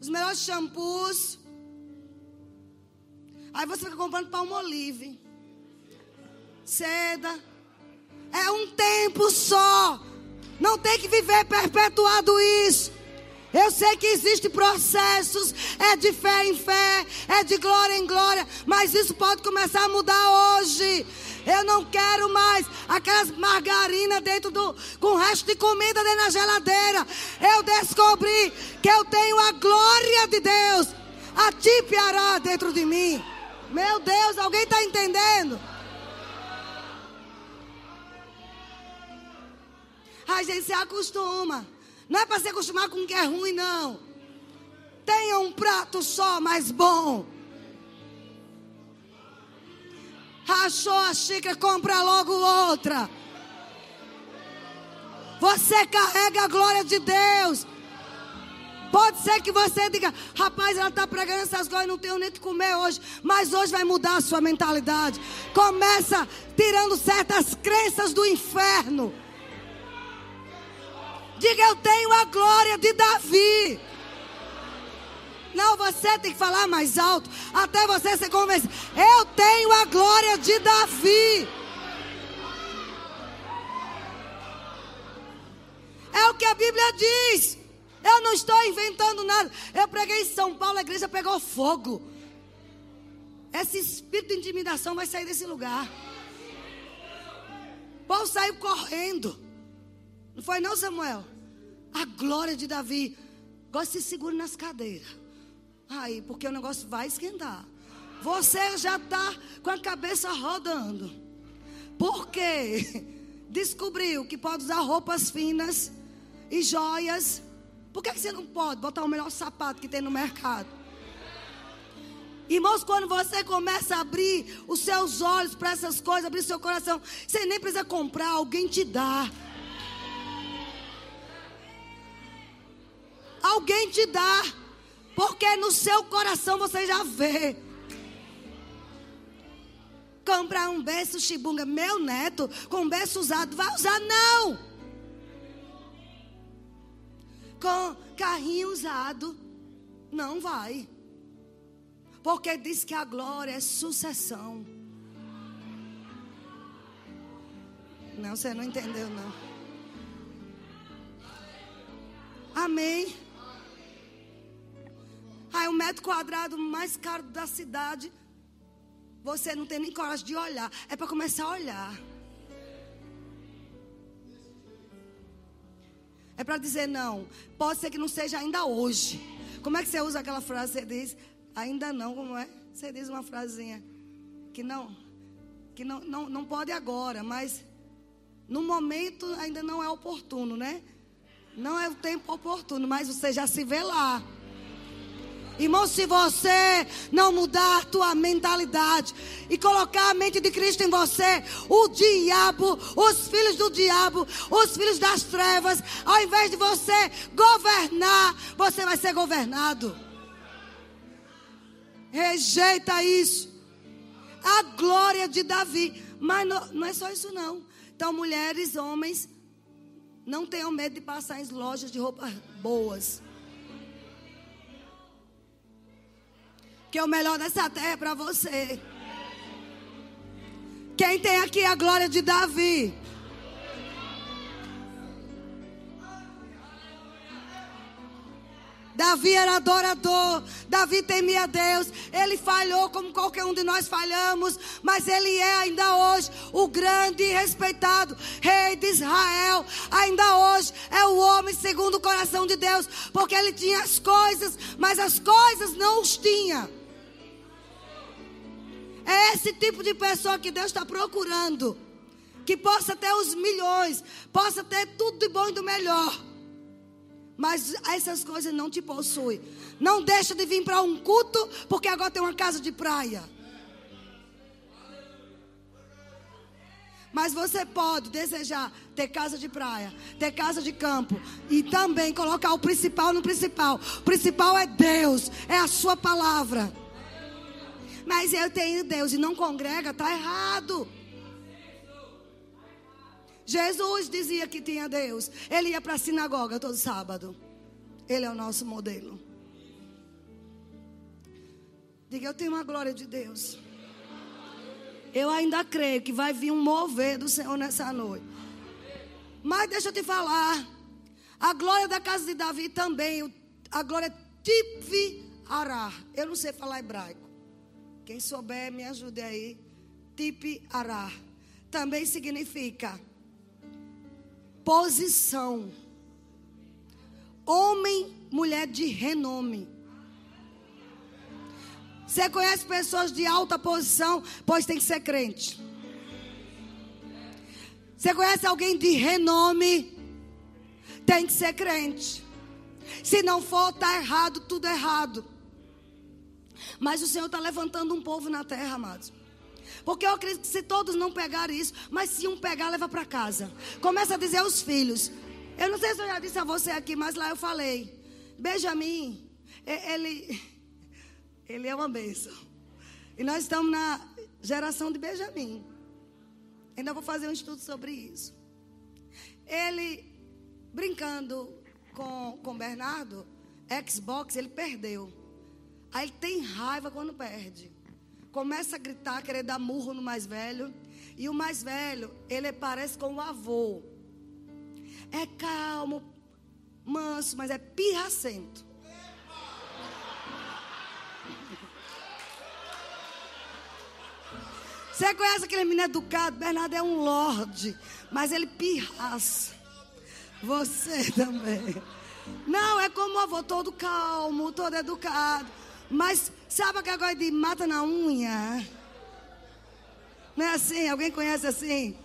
os melhores shampoos. Aí você fica comprando palmolive. Seda. É um tempo só. Não tem que viver perpetuado isso. Eu sei que existem processos, é de fé em fé, é de glória em glória, mas isso pode começar a mudar hoje. Eu não quero mais aquelas margarinas dentro do com resto de comida dentro da geladeira. Eu descobri que eu tenho a glória de Deus. A ti piará dentro de mim. Meu Deus, alguém está entendendo? A gente se acostuma. Não é para se acostumar com o que é ruim, não. Tenha um prato só, mais bom. Rachou a xícara, compra logo outra. Você carrega a glória de Deus. Pode ser que você diga, rapaz, ela está pregando essas glórias, não tenho nem que comer hoje. Mas hoje vai mudar a sua mentalidade. Começa tirando certas crenças do inferno. Diga, eu tenho a glória de Davi. Não, você tem que falar mais alto. Até você se convencer. Eu tenho a glória de Davi. É o que a Bíblia diz. Eu não estou inventando nada. Eu preguei em São Paulo, a igreja pegou fogo. Esse espírito de intimidação vai sair desse lugar. Paulo saiu correndo. Não foi não, Samuel? A glória de Davi. Agora se segure nas cadeiras. Aí, porque o negócio vai esquentar. Você já está com a cabeça rodando. Porque descobriu que pode usar roupas finas e joias. Por que você não pode botar o melhor sapato que tem no mercado? Irmãos, quando você começa a abrir os seus olhos para essas coisas, abrir seu coração, você nem precisa comprar, alguém te dá. Alguém te dá. Porque no seu coração você já vê. Comprar um berço chibunga, meu neto, com um berço usado, vai usar? Não. Com carrinho usado, não vai. Porque diz que a glória é sucessão. Não, você não entendeu, não. Amém. Aí, o metro quadrado mais caro da cidade. Você não tem nem coragem de olhar. É para começar a olhar. É para dizer não. Pode ser que não seja ainda hoje. Como é que você usa aquela frase? Você diz, ainda não, como é? Você diz uma frasinha que não, que não, não, não pode agora, mas no momento ainda não é oportuno, né? Não é o tempo oportuno, mas você já se vê lá. Irmão, se você não mudar a tua mentalidade e colocar a mente de Cristo em você, o diabo, os filhos do diabo, os filhos das trevas, ao invés de você governar, você vai ser governado. Rejeita isso. A glória de Davi. Mas não, não é só isso, não. Então, mulheres, homens, não tenham medo de passar em lojas de roupas boas. Que o melhor dessa terra é para você. Quem tem aqui a glória de Davi? Davi era adorador, Davi temia Deus, ele falhou como qualquer um de nós falhamos, mas ele é ainda hoje o grande e respeitado rei de Israel. Ainda hoje é o homem segundo o coração de Deus, porque ele tinha as coisas, mas as coisas não os tinha. É esse tipo de pessoa que Deus está procurando. Que possa ter os milhões, possa ter tudo de bom e do melhor. Mas essas coisas não te possuem. Não deixa de vir para um culto, porque agora tem uma casa de praia. Mas você pode desejar ter casa de praia, ter casa de campo e também colocar o principal no principal. O principal é Deus, é a sua palavra. Mas eu tenho Deus e não congrega, está errado. Jesus dizia que tinha Deus. Ele ia para a sinagoga todo sábado. Ele é o nosso modelo. Diga, eu tenho uma glória de Deus. Eu ainda creio que vai vir um mover do Senhor nessa noite. Mas deixa eu te falar. A glória da casa de Davi também. A glória Tipvi Arar. Eu não sei falar hebraico. Quem souber, me ajude aí. Tipe Ará. Também significa posição. Homem, mulher de renome. Você conhece pessoas de alta posição, pois tem que ser crente. Você conhece alguém de renome, tem que ser crente. Se não for, está errado, tudo errado. Mas o Senhor está levantando um povo na terra, amados. Porque eu acredito que se todos não pegarem isso, mas se um pegar, leva para casa. Começa a dizer aos filhos. Eu não sei se eu já disse a você aqui, mas lá eu falei. Benjamin, ele, ele é uma bênção. E nós estamos na geração de Benjamin. Ainda vou fazer um estudo sobre isso. Ele, brincando com, com Bernardo, Xbox, ele perdeu. Aí ele tem raiva quando perde. Começa a gritar, querer dar murro no mais velho. E o mais velho, ele parece com o avô. É calmo, manso, mas é pirracento. Você conhece aquele menino educado? Bernardo é um lorde, mas ele pirraça. Você também. Não, é como o avô, todo calmo, todo educado. Mas sabe aquele negócio de mata na unha? Não é assim? Alguém conhece assim?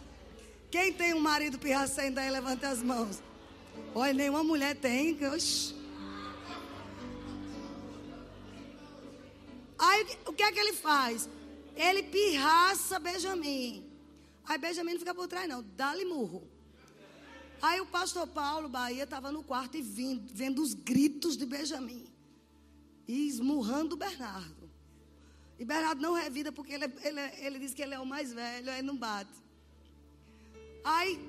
Quem tem um marido pirracento aí, levanta as mãos. Olha, nenhuma mulher tem. Oxi. Aí o que é que ele faz? Ele pirraça Benjamin. Aí Benjamin não fica por trás, não. Dá-lhe murro. Aí o pastor Paulo Bahia estava no quarto e vindo, vendo os gritos de Benjamin e esmurrando Bernardo. E Bernardo não revida porque ele, ele, ele diz que ele é o mais velho, aí não bate. Aí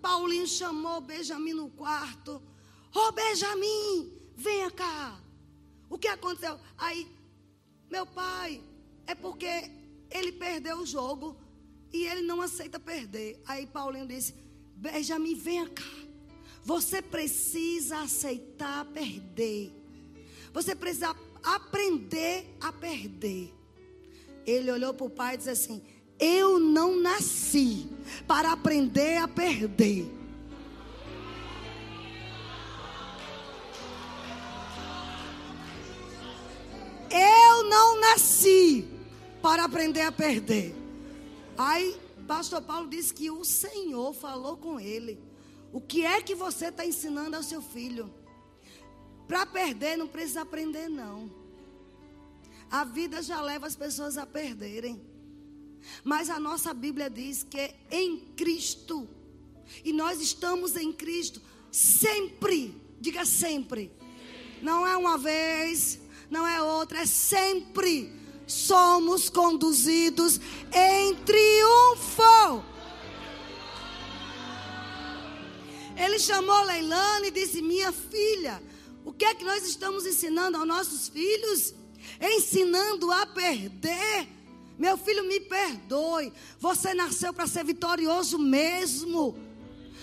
Paulinho chamou Benjamin no quarto. Ô oh, Benjamin, venha cá. O que aconteceu? Aí, meu pai, é porque ele perdeu o jogo E ele não aceita perder. Aí Paulinho disse: Benjamin, venha cá. Você precisa aceitar perder. Você precisa aprender a perder. Ele olhou para o pai e disse assim: Eu não nasci para aprender a perder. Eu não nasci para aprender a perder. Aí, pastor Paulo disse que o Senhor falou com ele. O que é que você está ensinando ao seu filho? Para perder, não precisa aprender, não. A vida já leva as pessoas a perderem. Mas a nossa Bíblia diz que em Cristo, e nós estamos em Cristo sempre, diga sempre. Não é uma vez, não é outra, é sempre somos conduzidos em triunfo. Ele chamou Leilane e disse: Minha filha, o que é que nós estamos ensinando aos nossos filhos? Ensinando a perder. Meu filho, me perdoe. Você nasceu para ser vitorioso mesmo.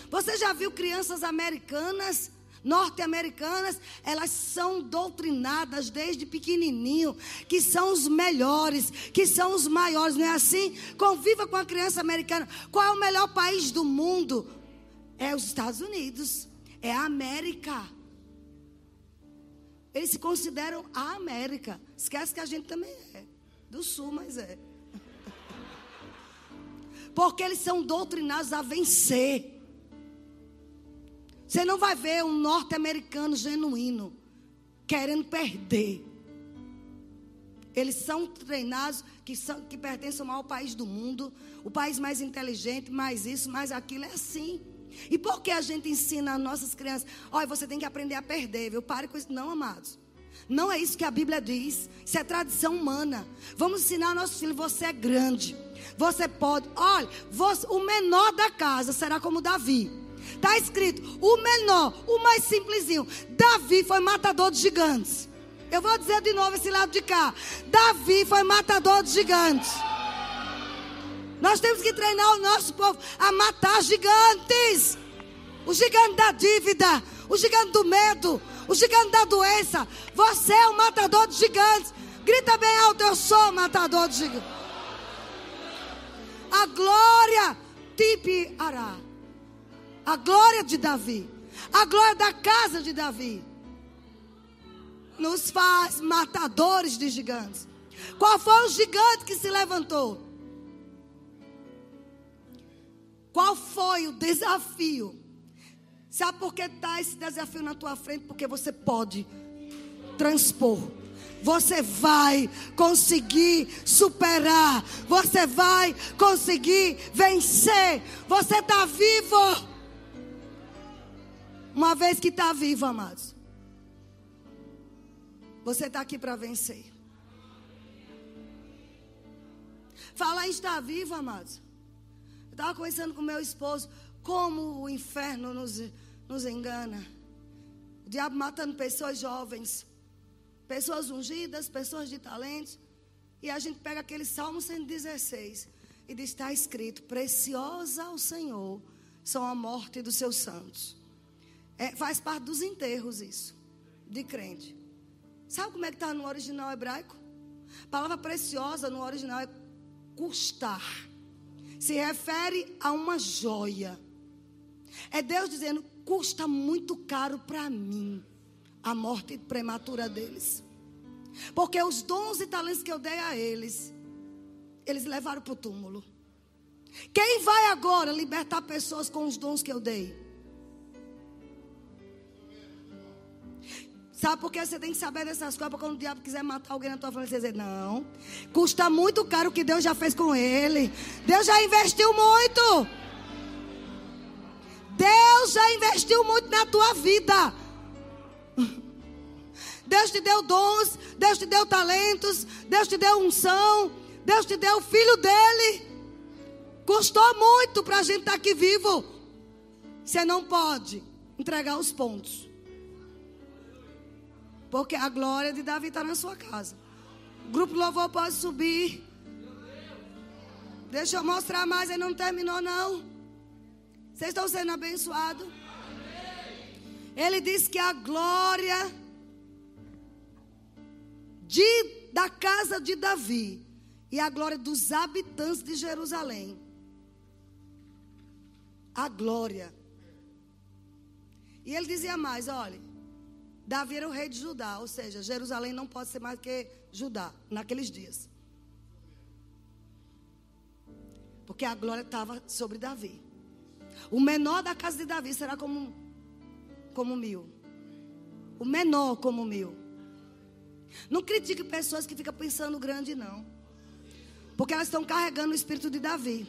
Você já viu crianças americanas norte-americanas, elas são doutrinadas desde pequenininho, que são os melhores, que são os maiores, não é assim? Conviva com a criança americana. Qual é o melhor país do mundo? É os Estados Unidos, é a América. Eles se consideram a América. Esquece que a gente também é. Do sul, mas é. Porque eles são doutrinados a vencer. Você não vai ver um norte-americano genuíno querendo perder. Eles são treinados que, são, que pertencem ao maior país do mundo, o país mais inteligente, mais isso, mais aquilo, é assim. E por que a gente ensina as nossas crianças? Olha, você tem que aprender a perder, viu? Pare com isso. Não, amados. Não é isso que a Bíblia diz. Isso é tradição humana. Vamos ensinar ao nosso filho: você é grande. Você pode. Olha, você, o menor da casa será como Davi. Está escrito: o menor, o mais simplesinho. Davi foi matador de gigantes. Eu vou dizer de novo esse lado de cá. Davi foi matador de gigantes. Nós temos que treinar o nosso povo a matar gigantes. O gigante da dívida, o gigante do medo, o gigante da doença. Você é o matador de gigantes. Grita bem alto, eu sou o matador de gigantes. A glória te ará a glória de Davi, a glória da casa de Davi, nos faz matadores de gigantes. Qual foi o gigante que se levantou? Qual foi o desafio? Sabe por que está esse desafio na tua frente? Porque você pode transpor. Você vai conseguir superar. Você vai conseguir vencer. Você está vivo. Uma vez que está vivo, amados. Você está aqui para vencer. Falar em estar vivo, amados. Eu estava conversando com meu esposo como o inferno nos, nos engana. O diabo matando pessoas jovens, pessoas ungidas, pessoas de talentos. E a gente pega aquele Salmo 116 e diz: está escrito: Preciosa ao Senhor são a morte dos seus santos. É, faz parte dos enterros isso, de crente. Sabe como é que está no original hebraico? A palavra preciosa no original é custar. Se refere a uma joia. É Deus dizendo: custa muito caro para mim a morte prematura deles. Porque os dons e talentos que eu dei a eles, eles levaram para o túmulo. Quem vai agora libertar pessoas com os dons que eu dei? Sabe por que você tem que saber dessas coisas? Quando o diabo quiser matar alguém na tua família, você dizer, não. Custa muito caro o que Deus já fez com ele. Deus já investiu muito. Deus já investiu muito na tua vida. Deus te deu dons, Deus te deu talentos, Deus te deu unção, Deus te deu o filho dele. Custou muito para a gente estar tá aqui vivo. Você não pode entregar os pontos. Porque a glória de Davi está na sua casa. O grupo louvor pode subir. Deixa eu mostrar mais, ele não terminou não. Vocês estão sendo abençoados? Ele diz que a glória de, da casa de Davi e a glória dos habitantes de Jerusalém. A glória. E ele dizia mais: olha, Davi era o rei de Judá, ou seja, Jerusalém não pode ser mais que Judá naqueles dias. Porque a glória estava sobre Davi. O menor da casa de Davi será como, como mil. O menor como mil. Não critique pessoas que ficam pensando grande, não. Porque elas estão carregando o espírito de Davi.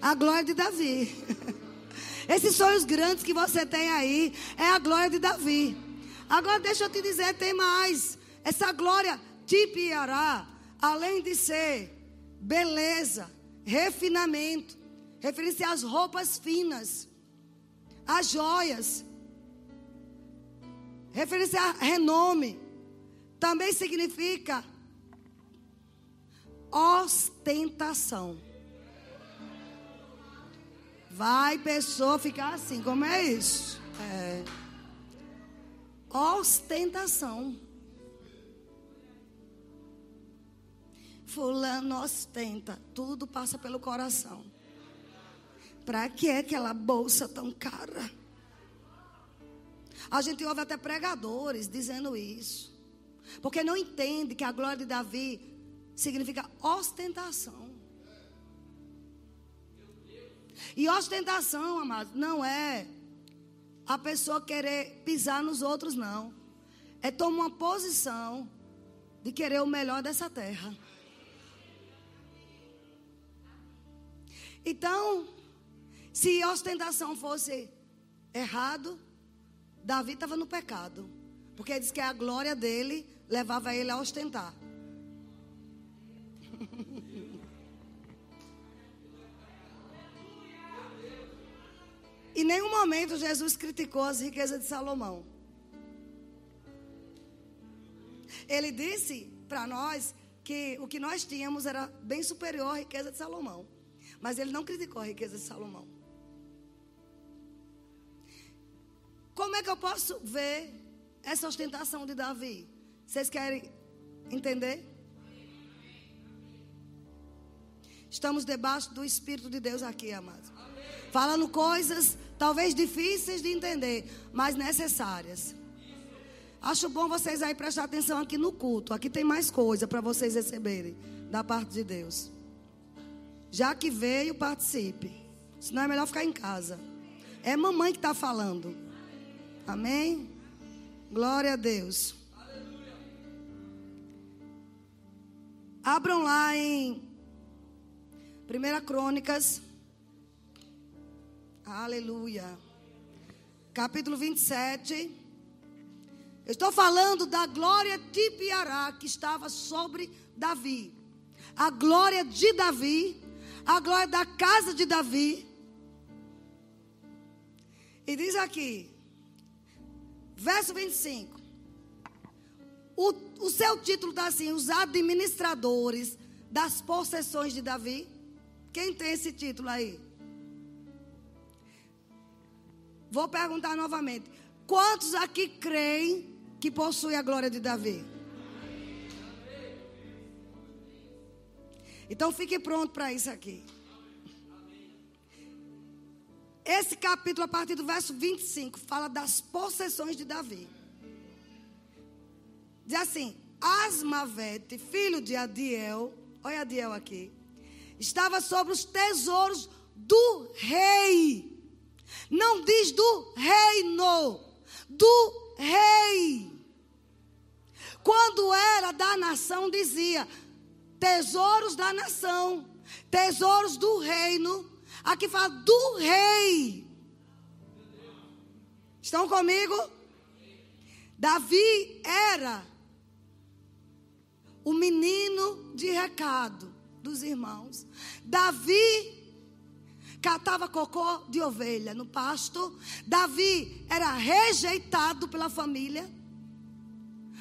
A glória de Davi. Esses sonhos grandes que você tem aí é a glória de Davi. Agora deixa eu te dizer, tem mais. Essa glória te piará, além de ser beleza, refinamento, referência às roupas finas, às joias, referência a renome, também significa ostentação. Vai pessoa ficar assim, como é isso? É. Ostentação. Fulano ostenta, tudo passa pelo coração. Para que é aquela bolsa tão cara? A gente ouve até pregadores dizendo isso. Porque não entende que a glória de Davi significa ostentação. E ostentação, amados, não é a pessoa querer pisar nos outros, não. É tomar uma posição de querer o melhor dessa terra. Então, se ostentação fosse errado, Davi estava no pecado. Porque diz que a glória dele levava ele a ostentar. Em nenhum momento Jesus criticou as riquezas de Salomão. Ele disse para nós que o que nós tínhamos era bem superior à riqueza de Salomão. Mas ele não criticou a riqueza de Salomão. Como é que eu posso ver essa ostentação de Davi? Vocês querem entender? Estamos debaixo do Espírito de Deus aqui, amados. Falando coisas talvez difíceis de entender, mas necessárias. Acho bom vocês aí prestar atenção aqui no culto. Aqui tem mais coisa para vocês receberem da parte de Deus. Já que veio, participe. Senão é melhor ficar em casa. É mamãe que está falando. Amém? Glória a Deus. Abram lá em 1 Crônicas. Aleluia. Capítulo 27. Eu estou falando da glória de Piará que estava sobre Davi. A glória de Davi a glória da casa de Davi. E diz aqui, verso 25: o, o seu título está assim: Os administradores das possessões de Davi. Quem tem esse título aí? Vou perguntar novamente: quantos aqui creem que possui a glória de Davi? Então fique pronto para isso aqui. Esse capítulo, a partir do verso 25, fala das possessões de Davi. Diz assim: Asmavete, filho de Adiel, olha Adiel aqui, estava sobre os tesouros do rei. Não diz do reino, do rei. Quando era da nação, dizia: tesouros da nação, tesouros do reino. Aqui fala do rei. Estão comigo? Davi era o menino de recado dos irmãos. Davi catava cocô de ovelha no pasto. Davi era rejeitado pela família.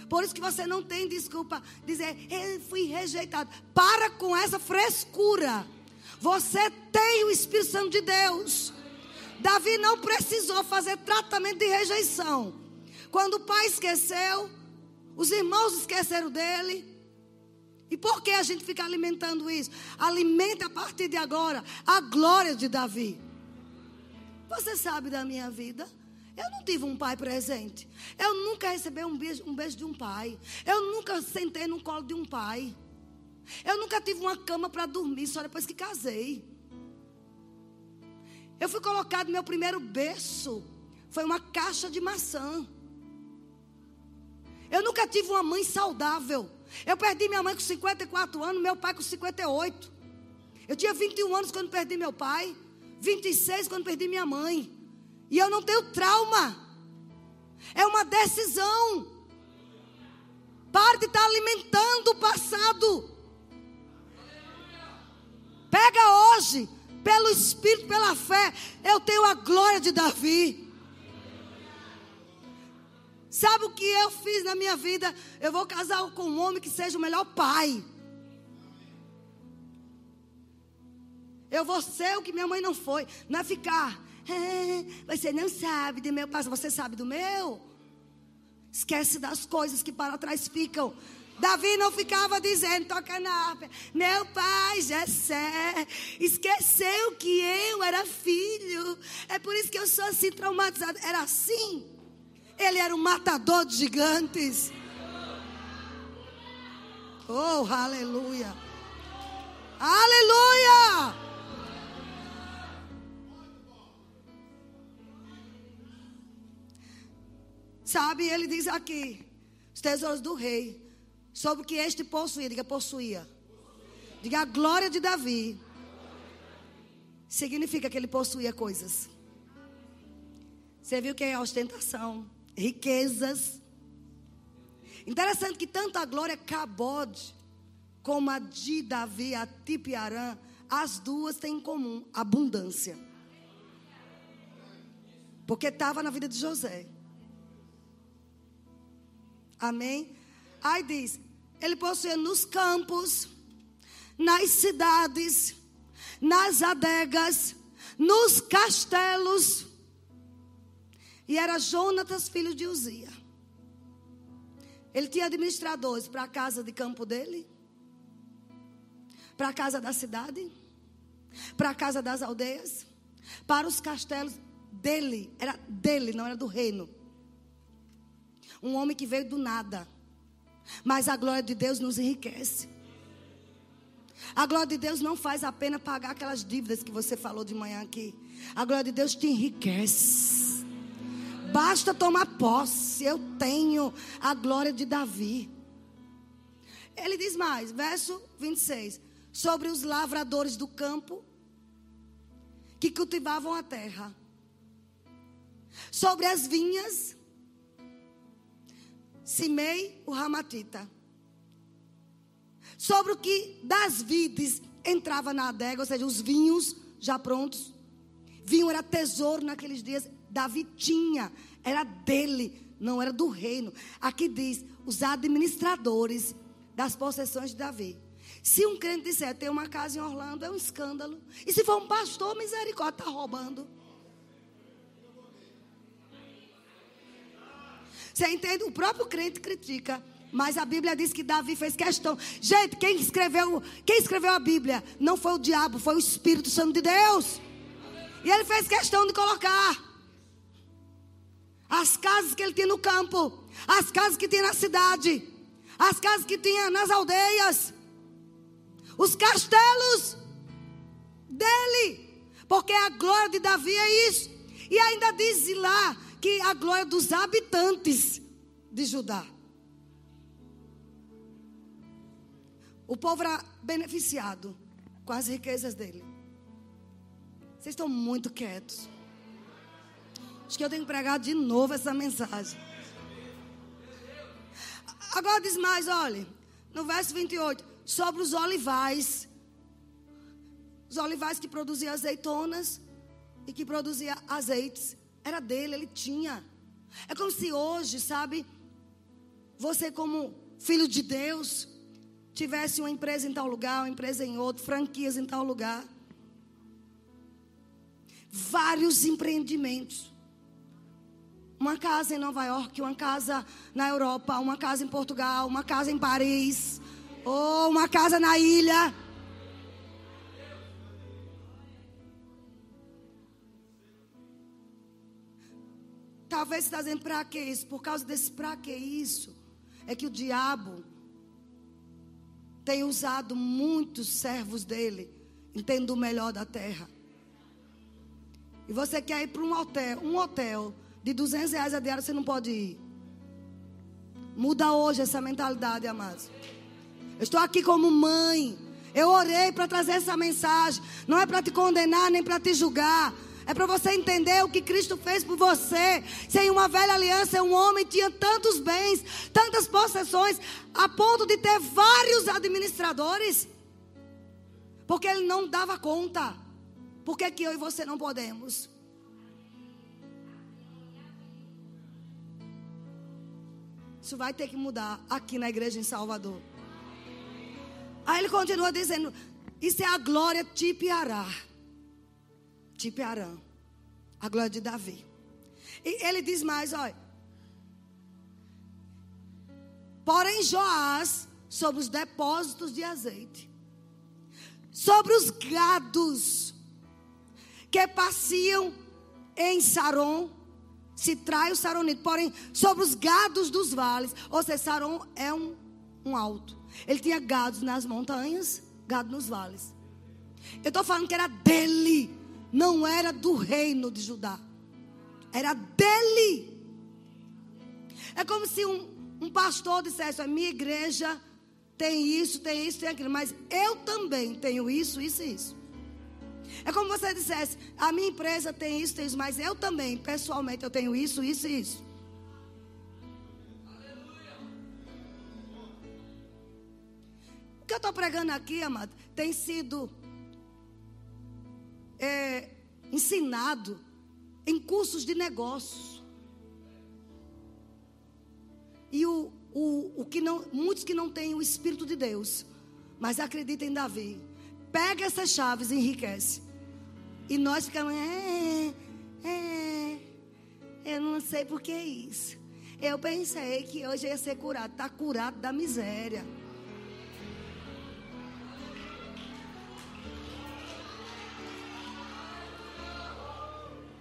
Por isso que você não tem desculpa dizer, eu fui rejeitado. Para com essa frescura. Você tem o Espírito Santo de Deus. Davi não precisou fazer tratamento de rejeição. Quando o pai esqueceu, os irmãos esqueceram dele. E por que a gente fica alimentando isso? Alimente a partir de agora a glória de Davi. Você sabe da minha vida? Eu não tive um pai presente. Eu nunca recebi um beijo, um beijo de um pai. Eu nunca sentei no colo de um pai. Eu nunca tive uma cama para dormir só depois que casei. Eu fui colocado meu primeiro berço. Foi uma caixa de maçã. Eu nunca tive uma mãe saudável. Eu perdi minha mãe com 54 anos, meu pai com 58. Eu tinha 21 anos quando perdi meu pai, 26 quando perdi minha mãe. E eu não tenho trauma. É uma decisão. Pare de estar alimentando o passado. Pega hoje, pelo Espírito, pela fé. Eu tenho a glória de Davi. Sabe o que eu fiz na minha vida? Eu vou casar com um homem que seja o melhor pai. Eu vou ser o que minha mãe não foi. Não é ficar. É, você não sabe do meu passado. Você sabe do meu? Esquece das coisas que para trás ficam. Davi não ficava dizendo, toca na harpa. Meu pai Jessé esqueceu que eu era filho. É por isso que eu sou assim traumatizado. Era assim. Ele era um matador de gigantes. Oh, aleluia. Aleluia. Sabe, ele diz aqui: os tesouros do rei, sobre o que este possuía, diga possuía. Diga a glória de Davi. Significa que ele possuía coisas. Você viu que é ostentação riquezas. Interessante que tanto a glória Cabode como a de Davi, a Tipiarã, as duas têm em comum abundância. Porque estava na vida de José. Amém? Aí diz: ele possuía nos campos, nas cidades, nas adegas, nos castelos e era Jonatas, filho de Uzia. Ele tinha administradores para a casa de campo dele, para a casa da cidade, para a casa das aldeias, para os castelos dele. Era dele, não era do reino. Um homem que veio do nada. Mas a glória de Deus nos enriquece. A glória de Deus não faz a pena pagar aquelas dívidas que você falou de manhã aqui. A glória de Deus te enriquece. Basta tomar posse. Eu tenho a glória de Davi. Ele diz mais, verso 26. Sobre os lavradores do campo que cultivavam a terra. Sobre as vinhas, Simei o Ramatita. Sobre o que das vides entrava na adega, ou seja, os vinhos já prontos. Vinho era tesouro naqueles dias. Davi tinha, era dele, não era do reino. Aqui diz: os administradores das possessões de Davi. Se um crente disser tem uma casa em Orlando, é um escândalo. E se for um pastor, misericórdia, está roubando. Você entende? O próprio crente critica. Mas a Bíblia diz que Davi fez questão. Gente, quem escreveu, quem escreveu a Bíblia não foi o diabo, foi o Espírito Santo de Deus. E ele fez questão de colocar as casas que ele tinha no campo, as casas que tinha na cidade, as casas que tinha nas aldeias, os castelos dele, porque a glória de Davi é isso. E ainda diz lá que a glória dos habitantes de Judá. O povo era beneficiado com as riquezas dele. Vocês estão muito quietos. Acho que eu tenho que pregar de novo essa mensagem. Agora diz mais, olha, no verso 28, sobre os olivais. Os olivais que produziam azeitonas e que produzia azeites. Era dele, ele tinha. É como se hoje, sabe, você como filho de Deus, tivesse uma empresa em tal lugar, uma empresa em outro, franquias em tal lugar. vários empreendimentos. Uma casa em Nova York, uma casa na Europa, uma casa em Portugal, uma casa em Paris, ou uma casa na ilha. Talvez você está dizendo para que isso? Por causa desse para que isso, é que o diabo tem usado muitos servos dele, entendo o melhor da terra. E você quer ir para um hotel, um hotel de 200 reais a diária, você não pode ir. Muda hoje essa mentalidade, amados. Eu estou aqui como mãe. Eu orei para trazer essa mensagem. Não é para te condenar nem para te julgar. É para você entender o que Cristo fez por você. Sem uma velha aliança, um homem tinha tantos bens, tantas possessões, a ponto de ter vários administradores. Porque ele não dava conta. Por que, que eu e você não podemos? Isso vai ter que mudar aqui na igreja em Salvador. Aí ele continua dizendo: Isso é a glória tipiará tipo Arã, a glória de Davi. E ele diz mais, olha. Porém, Joás, sobre os depósitos de azeite, sobre os gados que passeam em Saron, se trai o Saronito, porém, sobre os gados dos vales, ou seja, Saron é um, um alto. Ele tinha gados nas montanhas, gado nos vales. Eu estou falando que era dele não era do reino de Judá, era dele. É como se um, um pastor dissesse: a minha igreja tem isso, tem isso, tem aquilo, mas eu também tenho isso, isso e isso. É como você dissesse: a minha empresa tem isso, tem isso, mas eu também, pessoalmente, eu tenho isso, isso e isso. O que eu estou pregando aqui, amado, tem sido é, ensinado em cursos de negócios. E o, o, o que não, muitos que não têm o Espírito de Deus, mas acreditam em Davi, pega essas chaves e enriquece. E nós ficamos, é, é, eu não sei por que isso. Eu pensei que hoje ia ser curado, está curado da miséria.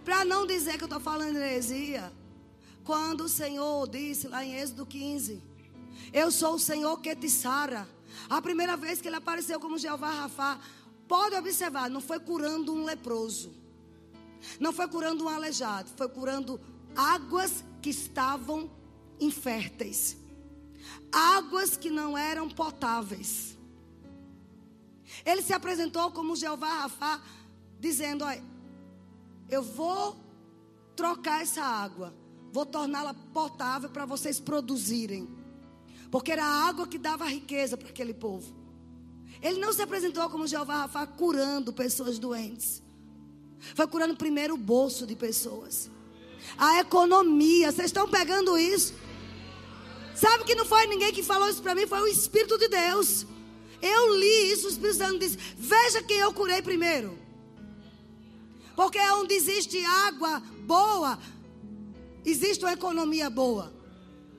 Para não dizer que eu estou falando heresia. Quando o Senhor disse lá em Êxodo 15: Eu sou o Senhor que te sara. A primeira vez que ele apareceu como Jeová Rafá, pode observar, não foi curando um leproso. Não foi curando um aleijado, foi curando águas que estavam inférteis. Águas que não eram potáveis. Ele se apresentou como Jeová Rafá, dizendo: Olha, eu vou trocar essa água, vou torná-la potável para vocês produzirem. Porque era a água que dava riqueza para aquele povo. Ele não se apresentou como Jeová Rafa curando pessoas doentes. Foi curando primeiro o bolso de pessoas. A economia, vocês estão pegando isso? Sabe que não foi ninguém que falou isso para mim, foi o Espírito de Deus. Eu li isso, o Espírito Santo disse: Veja quem eu curei primeiro. Porque onde existe água boa, existe uma economia boa.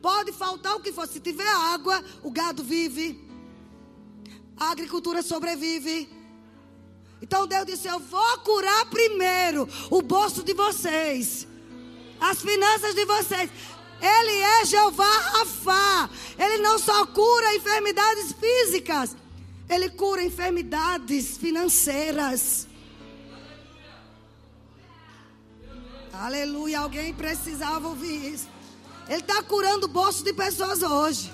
Pode faltar o que for. Se tiver água, o gado vive. A agricultura sobrevive. Então Deus disse: Eu vou curar primeiro o bolso de vocês, as finanças de vocês. Ele é Jeová Rafá. Ele não só cura enfermidades físicas, ele cura enfermidades financeiras. Aleluia. Alguém precisava ouvir isso. Ele está curando o bolso de pessoas hoje.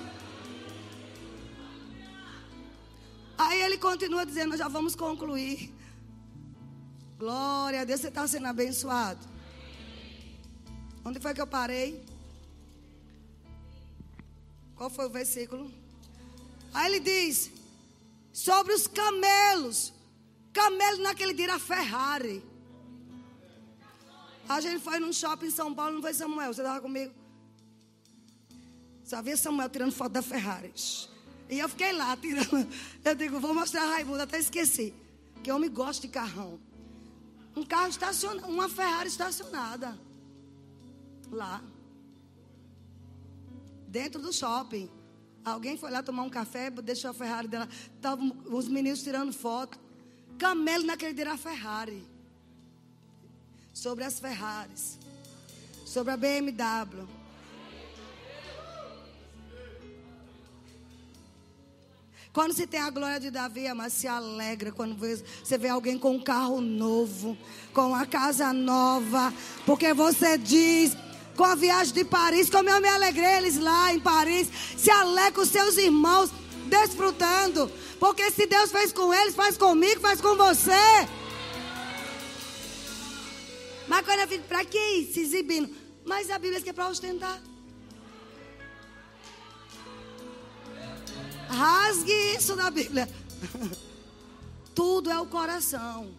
Aí ele continua dizendo: Nós já vamos concluir. Glória a Deus, você está sendo abençoado. Onde foi que eu parei? Qual foi o versículo? Aí ele diz: Sobre os camelos. Camelo naquele dia era Ferrari. A gente foi num shopping em São Paulo, não foi Samuel, você estava comigo? Só via Samuel tirando foto da Ferrari. E eu fiquei lá tirando. Eu digo, vou mostrar a Raimundo, até esqueci. Que homem gosta de carrão. Um carro estacionado, uma Ferrari estacionada. Lá. Dentro do shopping. Alguém foi lá tomar um café, deixou a Ferrari dela. Estavam os meninos tirando foto. Camelo naquele dia era Ferrari. Sobre as Ferraris. Sobre a BMW. Quando se tem a glória de Davi, mas se alegra quando você vê alguém com um carro novo, com uma casa nova, porque você diz, com a viagem de Paris, como eu me alegrei eles lá em Paris, se alegra com seus irmãos, desfrutando, porque se Deus fez com eles, faz comigo, faz com você. Mas quando eu fico, para que se exibindo? Mas a Bíblia diz que é para ostentar. Rasgue isso da Bíblia. Tudo é o coração.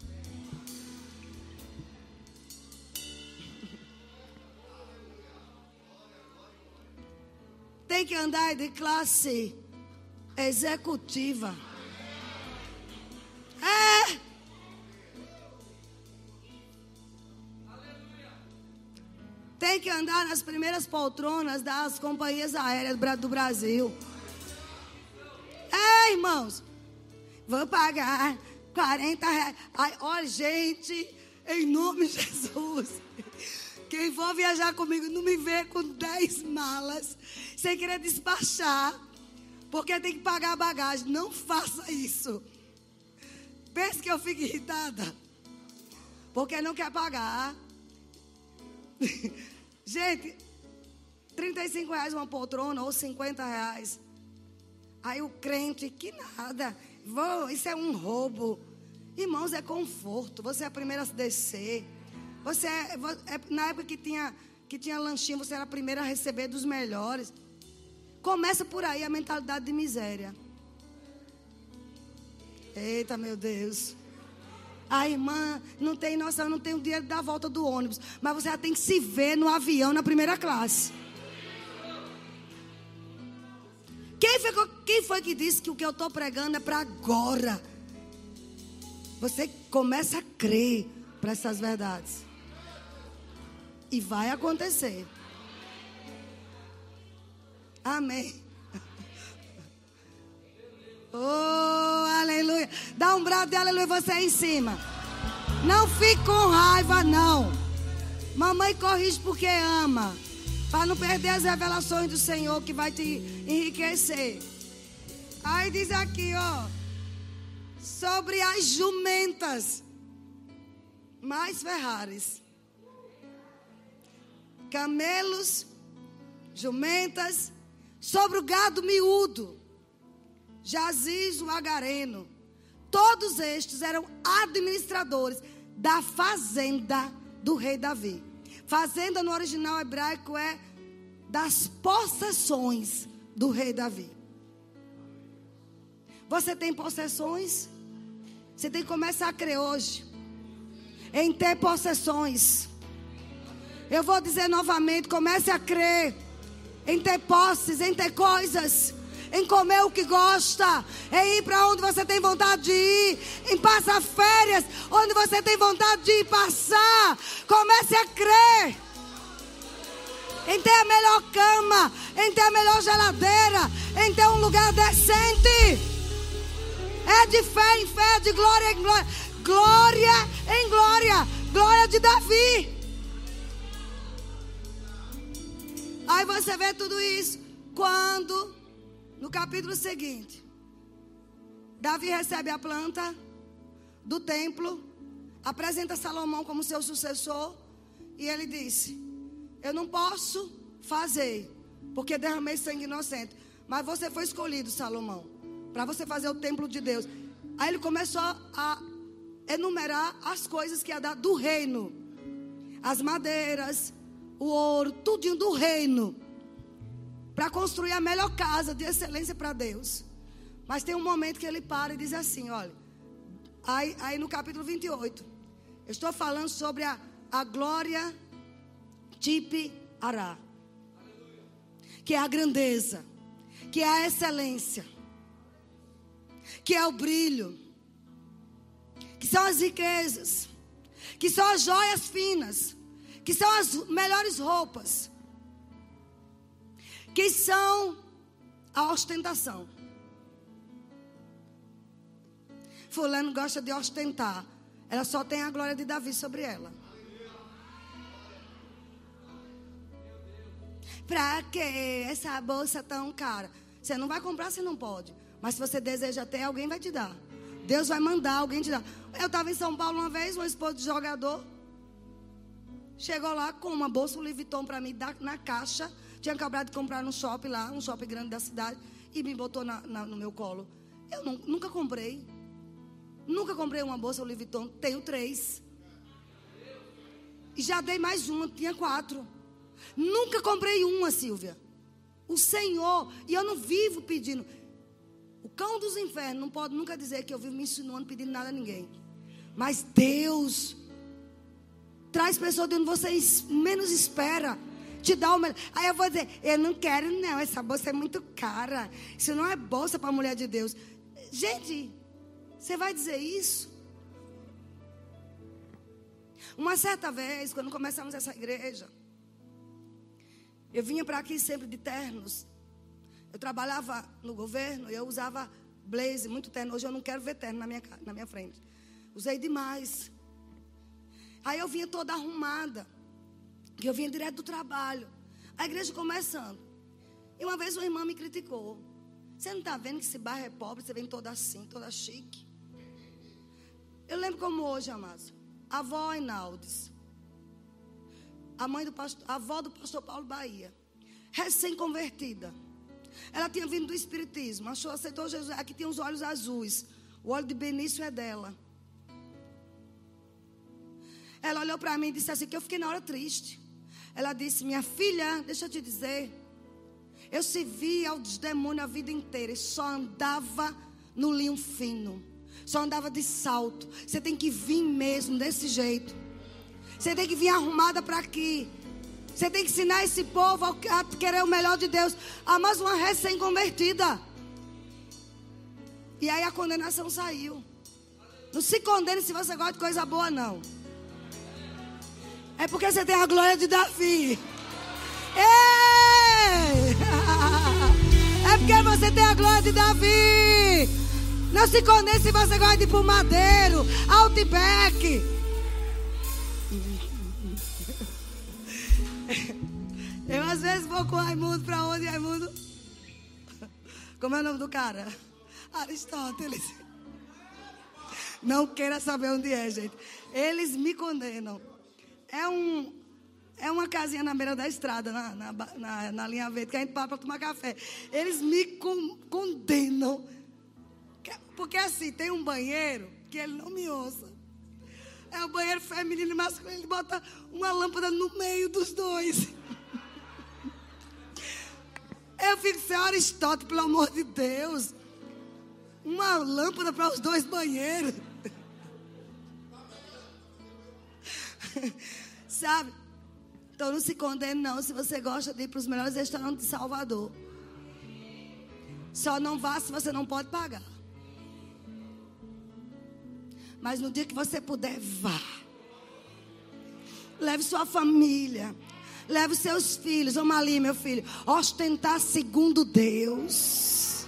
Tem que andar de classe executiva. É. Tem que andar nas primeiras poltronas das companhias aéreas do Brasil. Irmãos. Vou pagar 40 reais. Ai, olha, gente, em nome de Jesus. Quem for viajar comigo, não me vê com 10 malas, sem querer despachar, porque tem que pagar a bagagem. Não faça isso. Pense que eu fico irritada, porque não quer pagar. Gente, 35 reais uma poltrona ou 50 reais. Aí o crente, que nada, vou, isso é um roubo. Irmãos, é conforto. Você é a primeira a descer. Você é, é, na época que tinha, que tinha lanchinho, você era a primeira a receber dos melhores. Começa por aí a mentalidade de miséria. Eita, meu Deus. A irmã não tem noção, não tem o dinheiro da volta do ônibus. Mas você já tem que se ver no avião na primeira classe. Quem foi, quem foi que disse que o que eu estou pregando é para agora? Você começa a crer para essas verdades. E vai acontecer. Amém. Oh, aleluia. Dá um brado de aleluia você aí em cima. Não fique com raiva, não. Mamãe corrige porque ama. Para não perder as revelações do Senhor que vai te enriquecer. Aí diz aqui, ó. Sobre as jumentas. Mais Ferraris. Camelos, jumentas. Sobre o gado miúdo. Jaziz o agareno. Todos estes eram administradores da fazenda do rei Davi. Fazenda no original hebraico é das possessões do rei Davi. Você tem possessões? Você tem que começar a crer hoje em ter possessões. Eu vou dizer novamente: comece a crer em ter posses, em ter coisas em comer o que gosta, em ir para onde você tem vontade de ir, em passar férias onde você tem vontade de ir passar. Comece a crer. Em ter a melhor cama, em ter a melhor geladeira, em ter um lugar decente. É de fé em fé, de glória em glória. Glória em glória. Glória de Davi. Aí você vê tudo isso quando no capítulo seguinte, Davi recebe a planta do templo, apresenta Salomão como seu sucessor, e ele disse: Eu não posso fazer, porque derramei sangue inocente. Mas você foi escolhido, Salomão, para você fazer o templo de Deus. Aí ele começou a enumerar as coisas que ia dar do reino: as madeiras, o ouro, tudinho do reino para construir a melhor casa de excelência para Deus. Mas tem um momento que ele para e diz assim: olha, aí, aí no capítulo 28, eu estou falando sobre a, a glória tipe ará, que é a grandeza, que é a excelência, que é o brilho, que são as riquezas, que são as joias finas, que são as melhores roupas, que são a ostentação. Fulano gosta de ostentar. Ela só tem a glória de Davi sobre ela. Pra que essa bolsa tão cara? Você não vai comprar se não pode. Mas se você deseja ter, alguém vai te dar. Deus vai mandar alguém te dar. Eu estava em São Paulo uma vez, um esposo de jogador. Chegou lá com uma bolsa Louis Vuitton para mim na caixa. Tinha acabado de comprar no shopping lá, um shopping grande da cidade. E me botou na, na, no meu colo. Eu não, nunca comprei. Nunca comprei uma bolsa Louis Vuitton. Tenho três. E já dei mais uma, tinha quatro. Nunca comprei uma, Silvia. O Senhor, e eu não vivo pedindo. O cão dos infernos não pode nunca dizer que eu vivo me insinuando pedindo nada a ninguém. Mas Deus traz pessoas de onde você menos espera. Te dá o melhor. Aí eu vou dizer, eu não quero não, essa bolsa é muito cara. Isso não é bolsa para mulher de Deus. Gente, você vai dizer isso? Uma certa vez, quando começamos essa igreja, eu vinha para aqui sempre de ternos. Eu trabalhava no governo e eu usava blazer, muito terno. Hoje eu não quero ver terno na minha, na minha frente. Usei demais. Aí eu vinha toda arrumada. Que eu vinha direto do trabalho. A igreja começando. E uma vez uma irmã me criticou. Você não está vendo que esse bairro é pobre? Você vem toda assim, toda chique. Eu lembro como hoje, amados. A avó Inaldes a mãe do pastor, a avó do pastor Paulo Bahia, recém-convertida. Ela tinha vindo do Espiritismo, achou, aceitou Jesus. Aqui tem os olhos azuis. O olho de Benício é dela. Ela olhou para mim e disse assim: que eu fiquei na hora triste. Ela disse: Minha filha, deixa eu te dizer. Eu servia aos demônios a vida inteira e só andava no linho fino. Só andava de salto. Você tem que vir mesmo desse jeito. Você tem que vir arrumada para aqui. Você tem que ensinar esse povo a querer o melhor de Deus. A mais uma recém-convertida. E aí a condenação saiu. Não se condene se você gosta de coisa boa, não. É porque você tem a glória de Davi. Ei! É porque você tem a glória de Davi. Não se condene se você gosta de ir Madeiro, Outback. Eu às vezes vou com o Raimundo para onde, Raimundo? Como é o nome do cara? Aristóteles. Não queira saber onde é, gente. Eles me condenam. É um, é uma casinha na beira da estrada, na, na, na, na linha verde, que a gente para para tomar café. Eles me con, condenam. Porque assim, tem um banheiro que ele não me ouça. É o banheiro feminino e masculino. Ele bota uma lâmpada no meio dos dois. Eu fico sem Aristóteles, pelo amor de Deus. Uma lâmpada para os dois banheiros. Sabe? Então não se condene não se você gosta de ir para os melhores restaurantes de Salvador. Só não vá se você não pode pagar. Mas no dia que você puder, vá. Leve sua família. Leve seus filhos. Vamos ali, meu filho. Ostentar segundo Deus.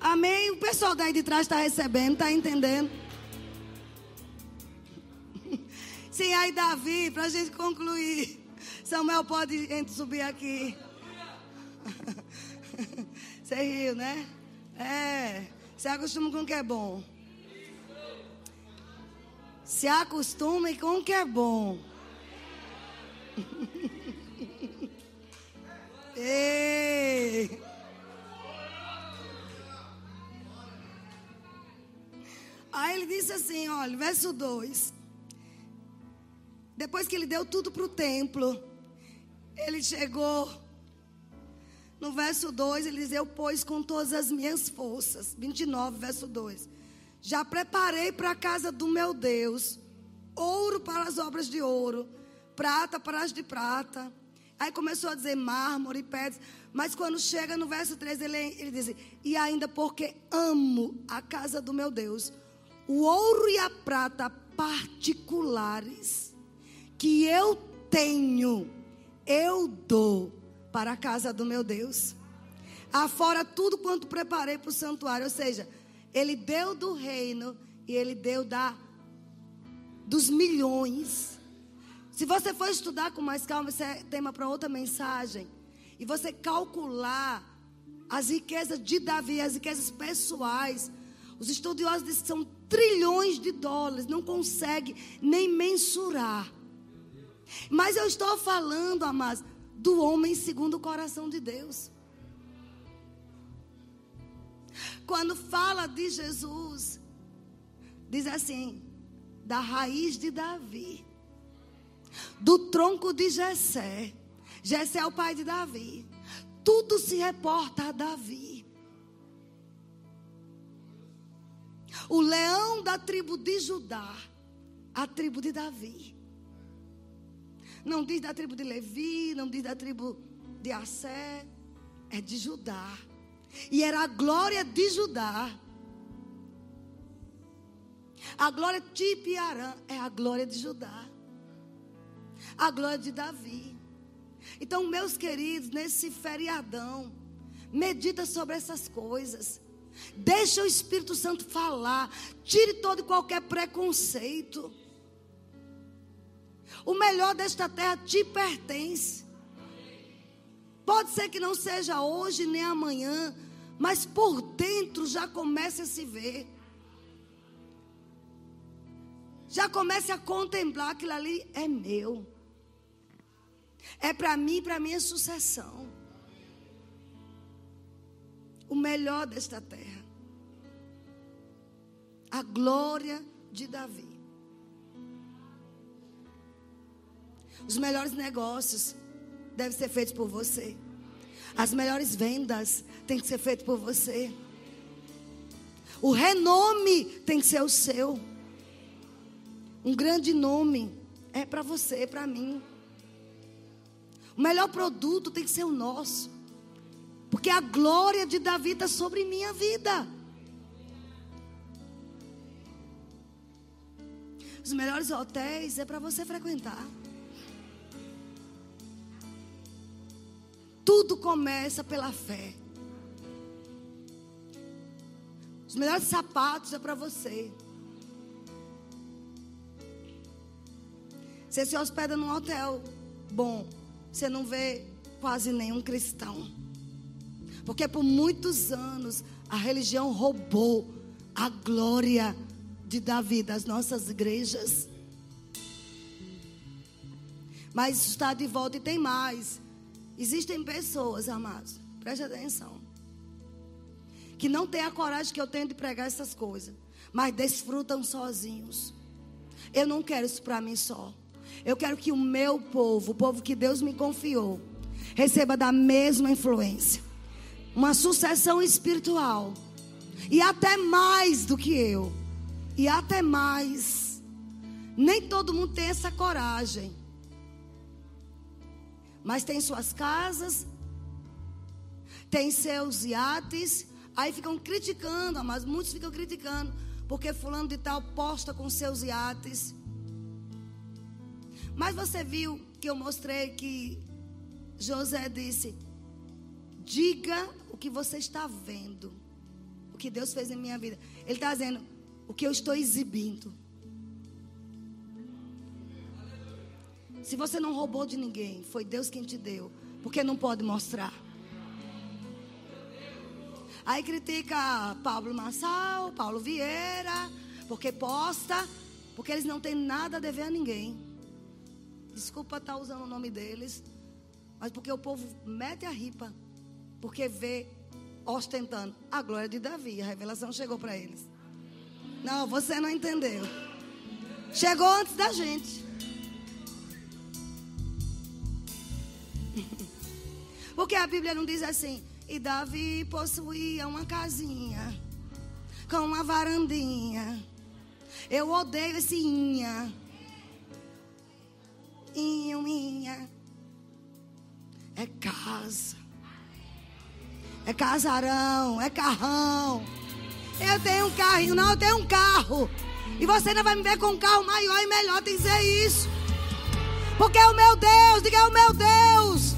Amém? O pessoal daí de trás está recebendo, está entendendo? Sim, aí Davi, para a gente concluir. Samuel pode subir aqui. Você riu, né? É. Se acostuma com o que é bom. Se acostume com o que é bom. Ei. Aí ele disse assim, olha, verso 2. Depois que ele deu tudo para o templo, ele chegou no verso 2, ele diz: Eu, pois, com todas as minhas forças. 29, verso 2. Já preparei para a casa do meu Deus ouro para as obras de ouro prata para as de prata. Aí começou a dizer mármore, pedras. Mas quando chega no verso 3, ele, ele diz: E ainda porque amo a casa do meu Deus, o ouro e a prata particulares que eu tenho, eu dou para a casa do meu Deus. Afora tudo quanto preparei para o santuário. Ou seja, ele deu do reino e ele deu da dos milhões. Se você for estudar com mais calma, isso é tema para outra mensagem. E você calcular as riquezas de Davi, as riquezas pessoais. Os estudiosos dizem que são trilhões de dólares, não consegue nem mensurar. Mas eu estou falando, amados, do homem segundo o coração de Deus. Quando fala de Jesus, diz assim: da raiz de Davi, do tronco de Jessé. Jessé é o pai de Davi. Tudo se reporta a Davi. O leão da tribo de Judá, a tribo de Davi. Não diz da tribo de Levi, não diz da tribo de Assé, é de Judá. E era a glória de Judá. A glória de Piarã é a glória de Judá. A glória de Davi. Então, meus queridos, nesse feriadão, medita sobre essas coisas. Deixa o Espírito Santo falar. Tire todo e qualquer preconceito. O melhor desta terra te pertence. Pode ser que não seja hoje nem amanhã, mas por dentro já comece a se ver. Já comece a contemplar aquilo ali é meu. É para mim, para minha sucessão. O melhor desta terra. A glória de Davi. Os melhores negócios devem ser feitos por você. As melhores vendas têm que ser feitas por você. O renome tem que ser o seu. Um grande nome é para você, é para mim. O melhor produto tem que ser o nosso. Porque a glória de Davi está sobre minha vida. Os melhores hotéis é para você frequentar. Tudo começa pela fé. Os melhores sapatos é para você. Você se hospeda num hotel bom, você não vê quase nenhum cristão. Porque por muitos anos a religião roubou a glória de Davi das nossas igrejas. Mas está de volta e tem mais. Existem pessoas, amados, preste atenção, que não têm a coragem que eu tenho de pregar essas coisas, mas desfrutam sozinhos. Eu não quero isso para mim só. Eu quero que o meu povo, o povo que Deus me confiou, receba da mesma influência. Uma sucessão espiritual. E até mais do que eu. E até mais. Nem todo mundo tem essa coragem mas tem suas casas, tem seus iates, aí ficam criticando, mas muitos ficam criticando, porque fulano de tal posta com seus iates. Mas você viu que eu mostrei que José disse: diga o que você está vendo, o que Deus fez em minha vida. Ele está dizendo o que eu estou exibindo. Se você não roubou de ninguém, foi Deus quem te deu. Porque não pode mostrar. Aí critica Pablo Massal, Paulo Vieira, porque posta, porque eles não têm nada a dever a ninguém. Desculpa estar usando o nome deles, mas porque o povo mete a ripa, porque vê ostentando a glória de Davi. A revelação chegou para eles. Não, você não entendeu. Chegou antes da gente. Porque a Bíblia não diz assim. E Davi possuía uma casinha com uma varandinha. Eu odeio esse inha. Inho, inha. É casa. É casarão, é carrão. Eu tenho um carrinho, não, eu tenho um carro. E você ainda vai me ver com um carro maior e melhor, dizer isso. Porque é o meu Deus, diga é o meu Deus.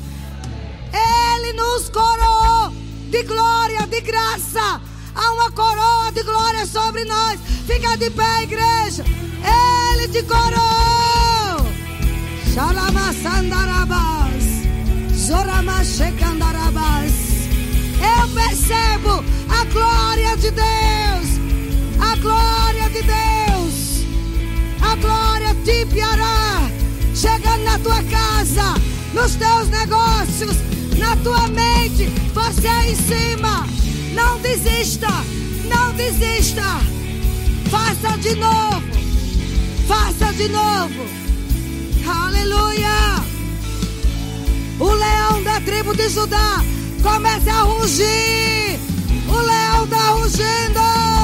Ele nos coroou de glória, de graça. Há uma coroa de glória sobre nós. Fica de pé, igreja. Ele te coroou. Xalamassandarabás. Zoramachecandarabass. Eu percebo a glória de Deus. A glória de Deus. A glória te piará. Chegando na tua casa, nos teus negócios, na tua mente, você é em cima. Não desista, não desista. Faça de novo, faça de novo. Aleluia. O leão da tribo de Judá comece a rugir. O leão está rugindo.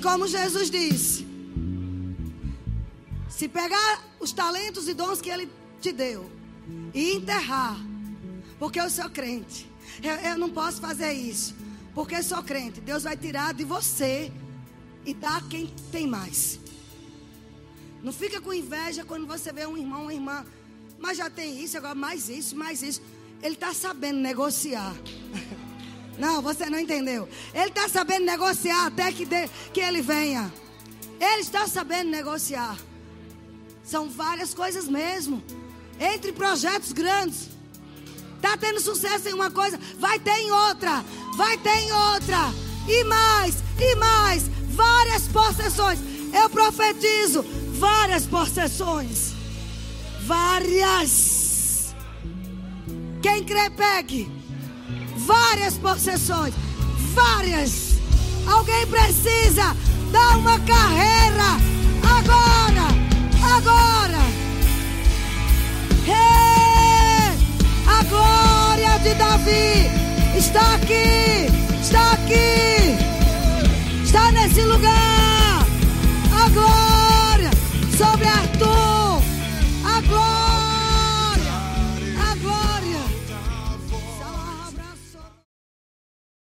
Como Jesus disse, se pegar os talentos e dons que Ele te deu e enterrar, porque eu sou crente, eu, eu não posso fazer isso, porque eu sou crente. Deus vai tirar de você e dar quem tem mais. Não fica com inveja quando você vê um irmão, uma irmã, mas já tem isso, agora mais isso, mais isso. Ele está sabendo negociar. Não, você não entendeu. Ele está sabendo negociar até que, de, que ele venha. Ele está sabendo negociar. São várias coisas mesmo. Entre projetos grandes. Está tendo sucesso em uma coisa, vai ter em outra. Vai ter em outra. E mais, e mais. Várias possessões. Eu profetizo várias possessões. Várias. Quem crê, pegue várias possessões, várias. Alguém precisa dar uma carreira agora, agora. Hey! A glória de Davi está aqui, está aqui, está nesse lugar. A glória sobre tua.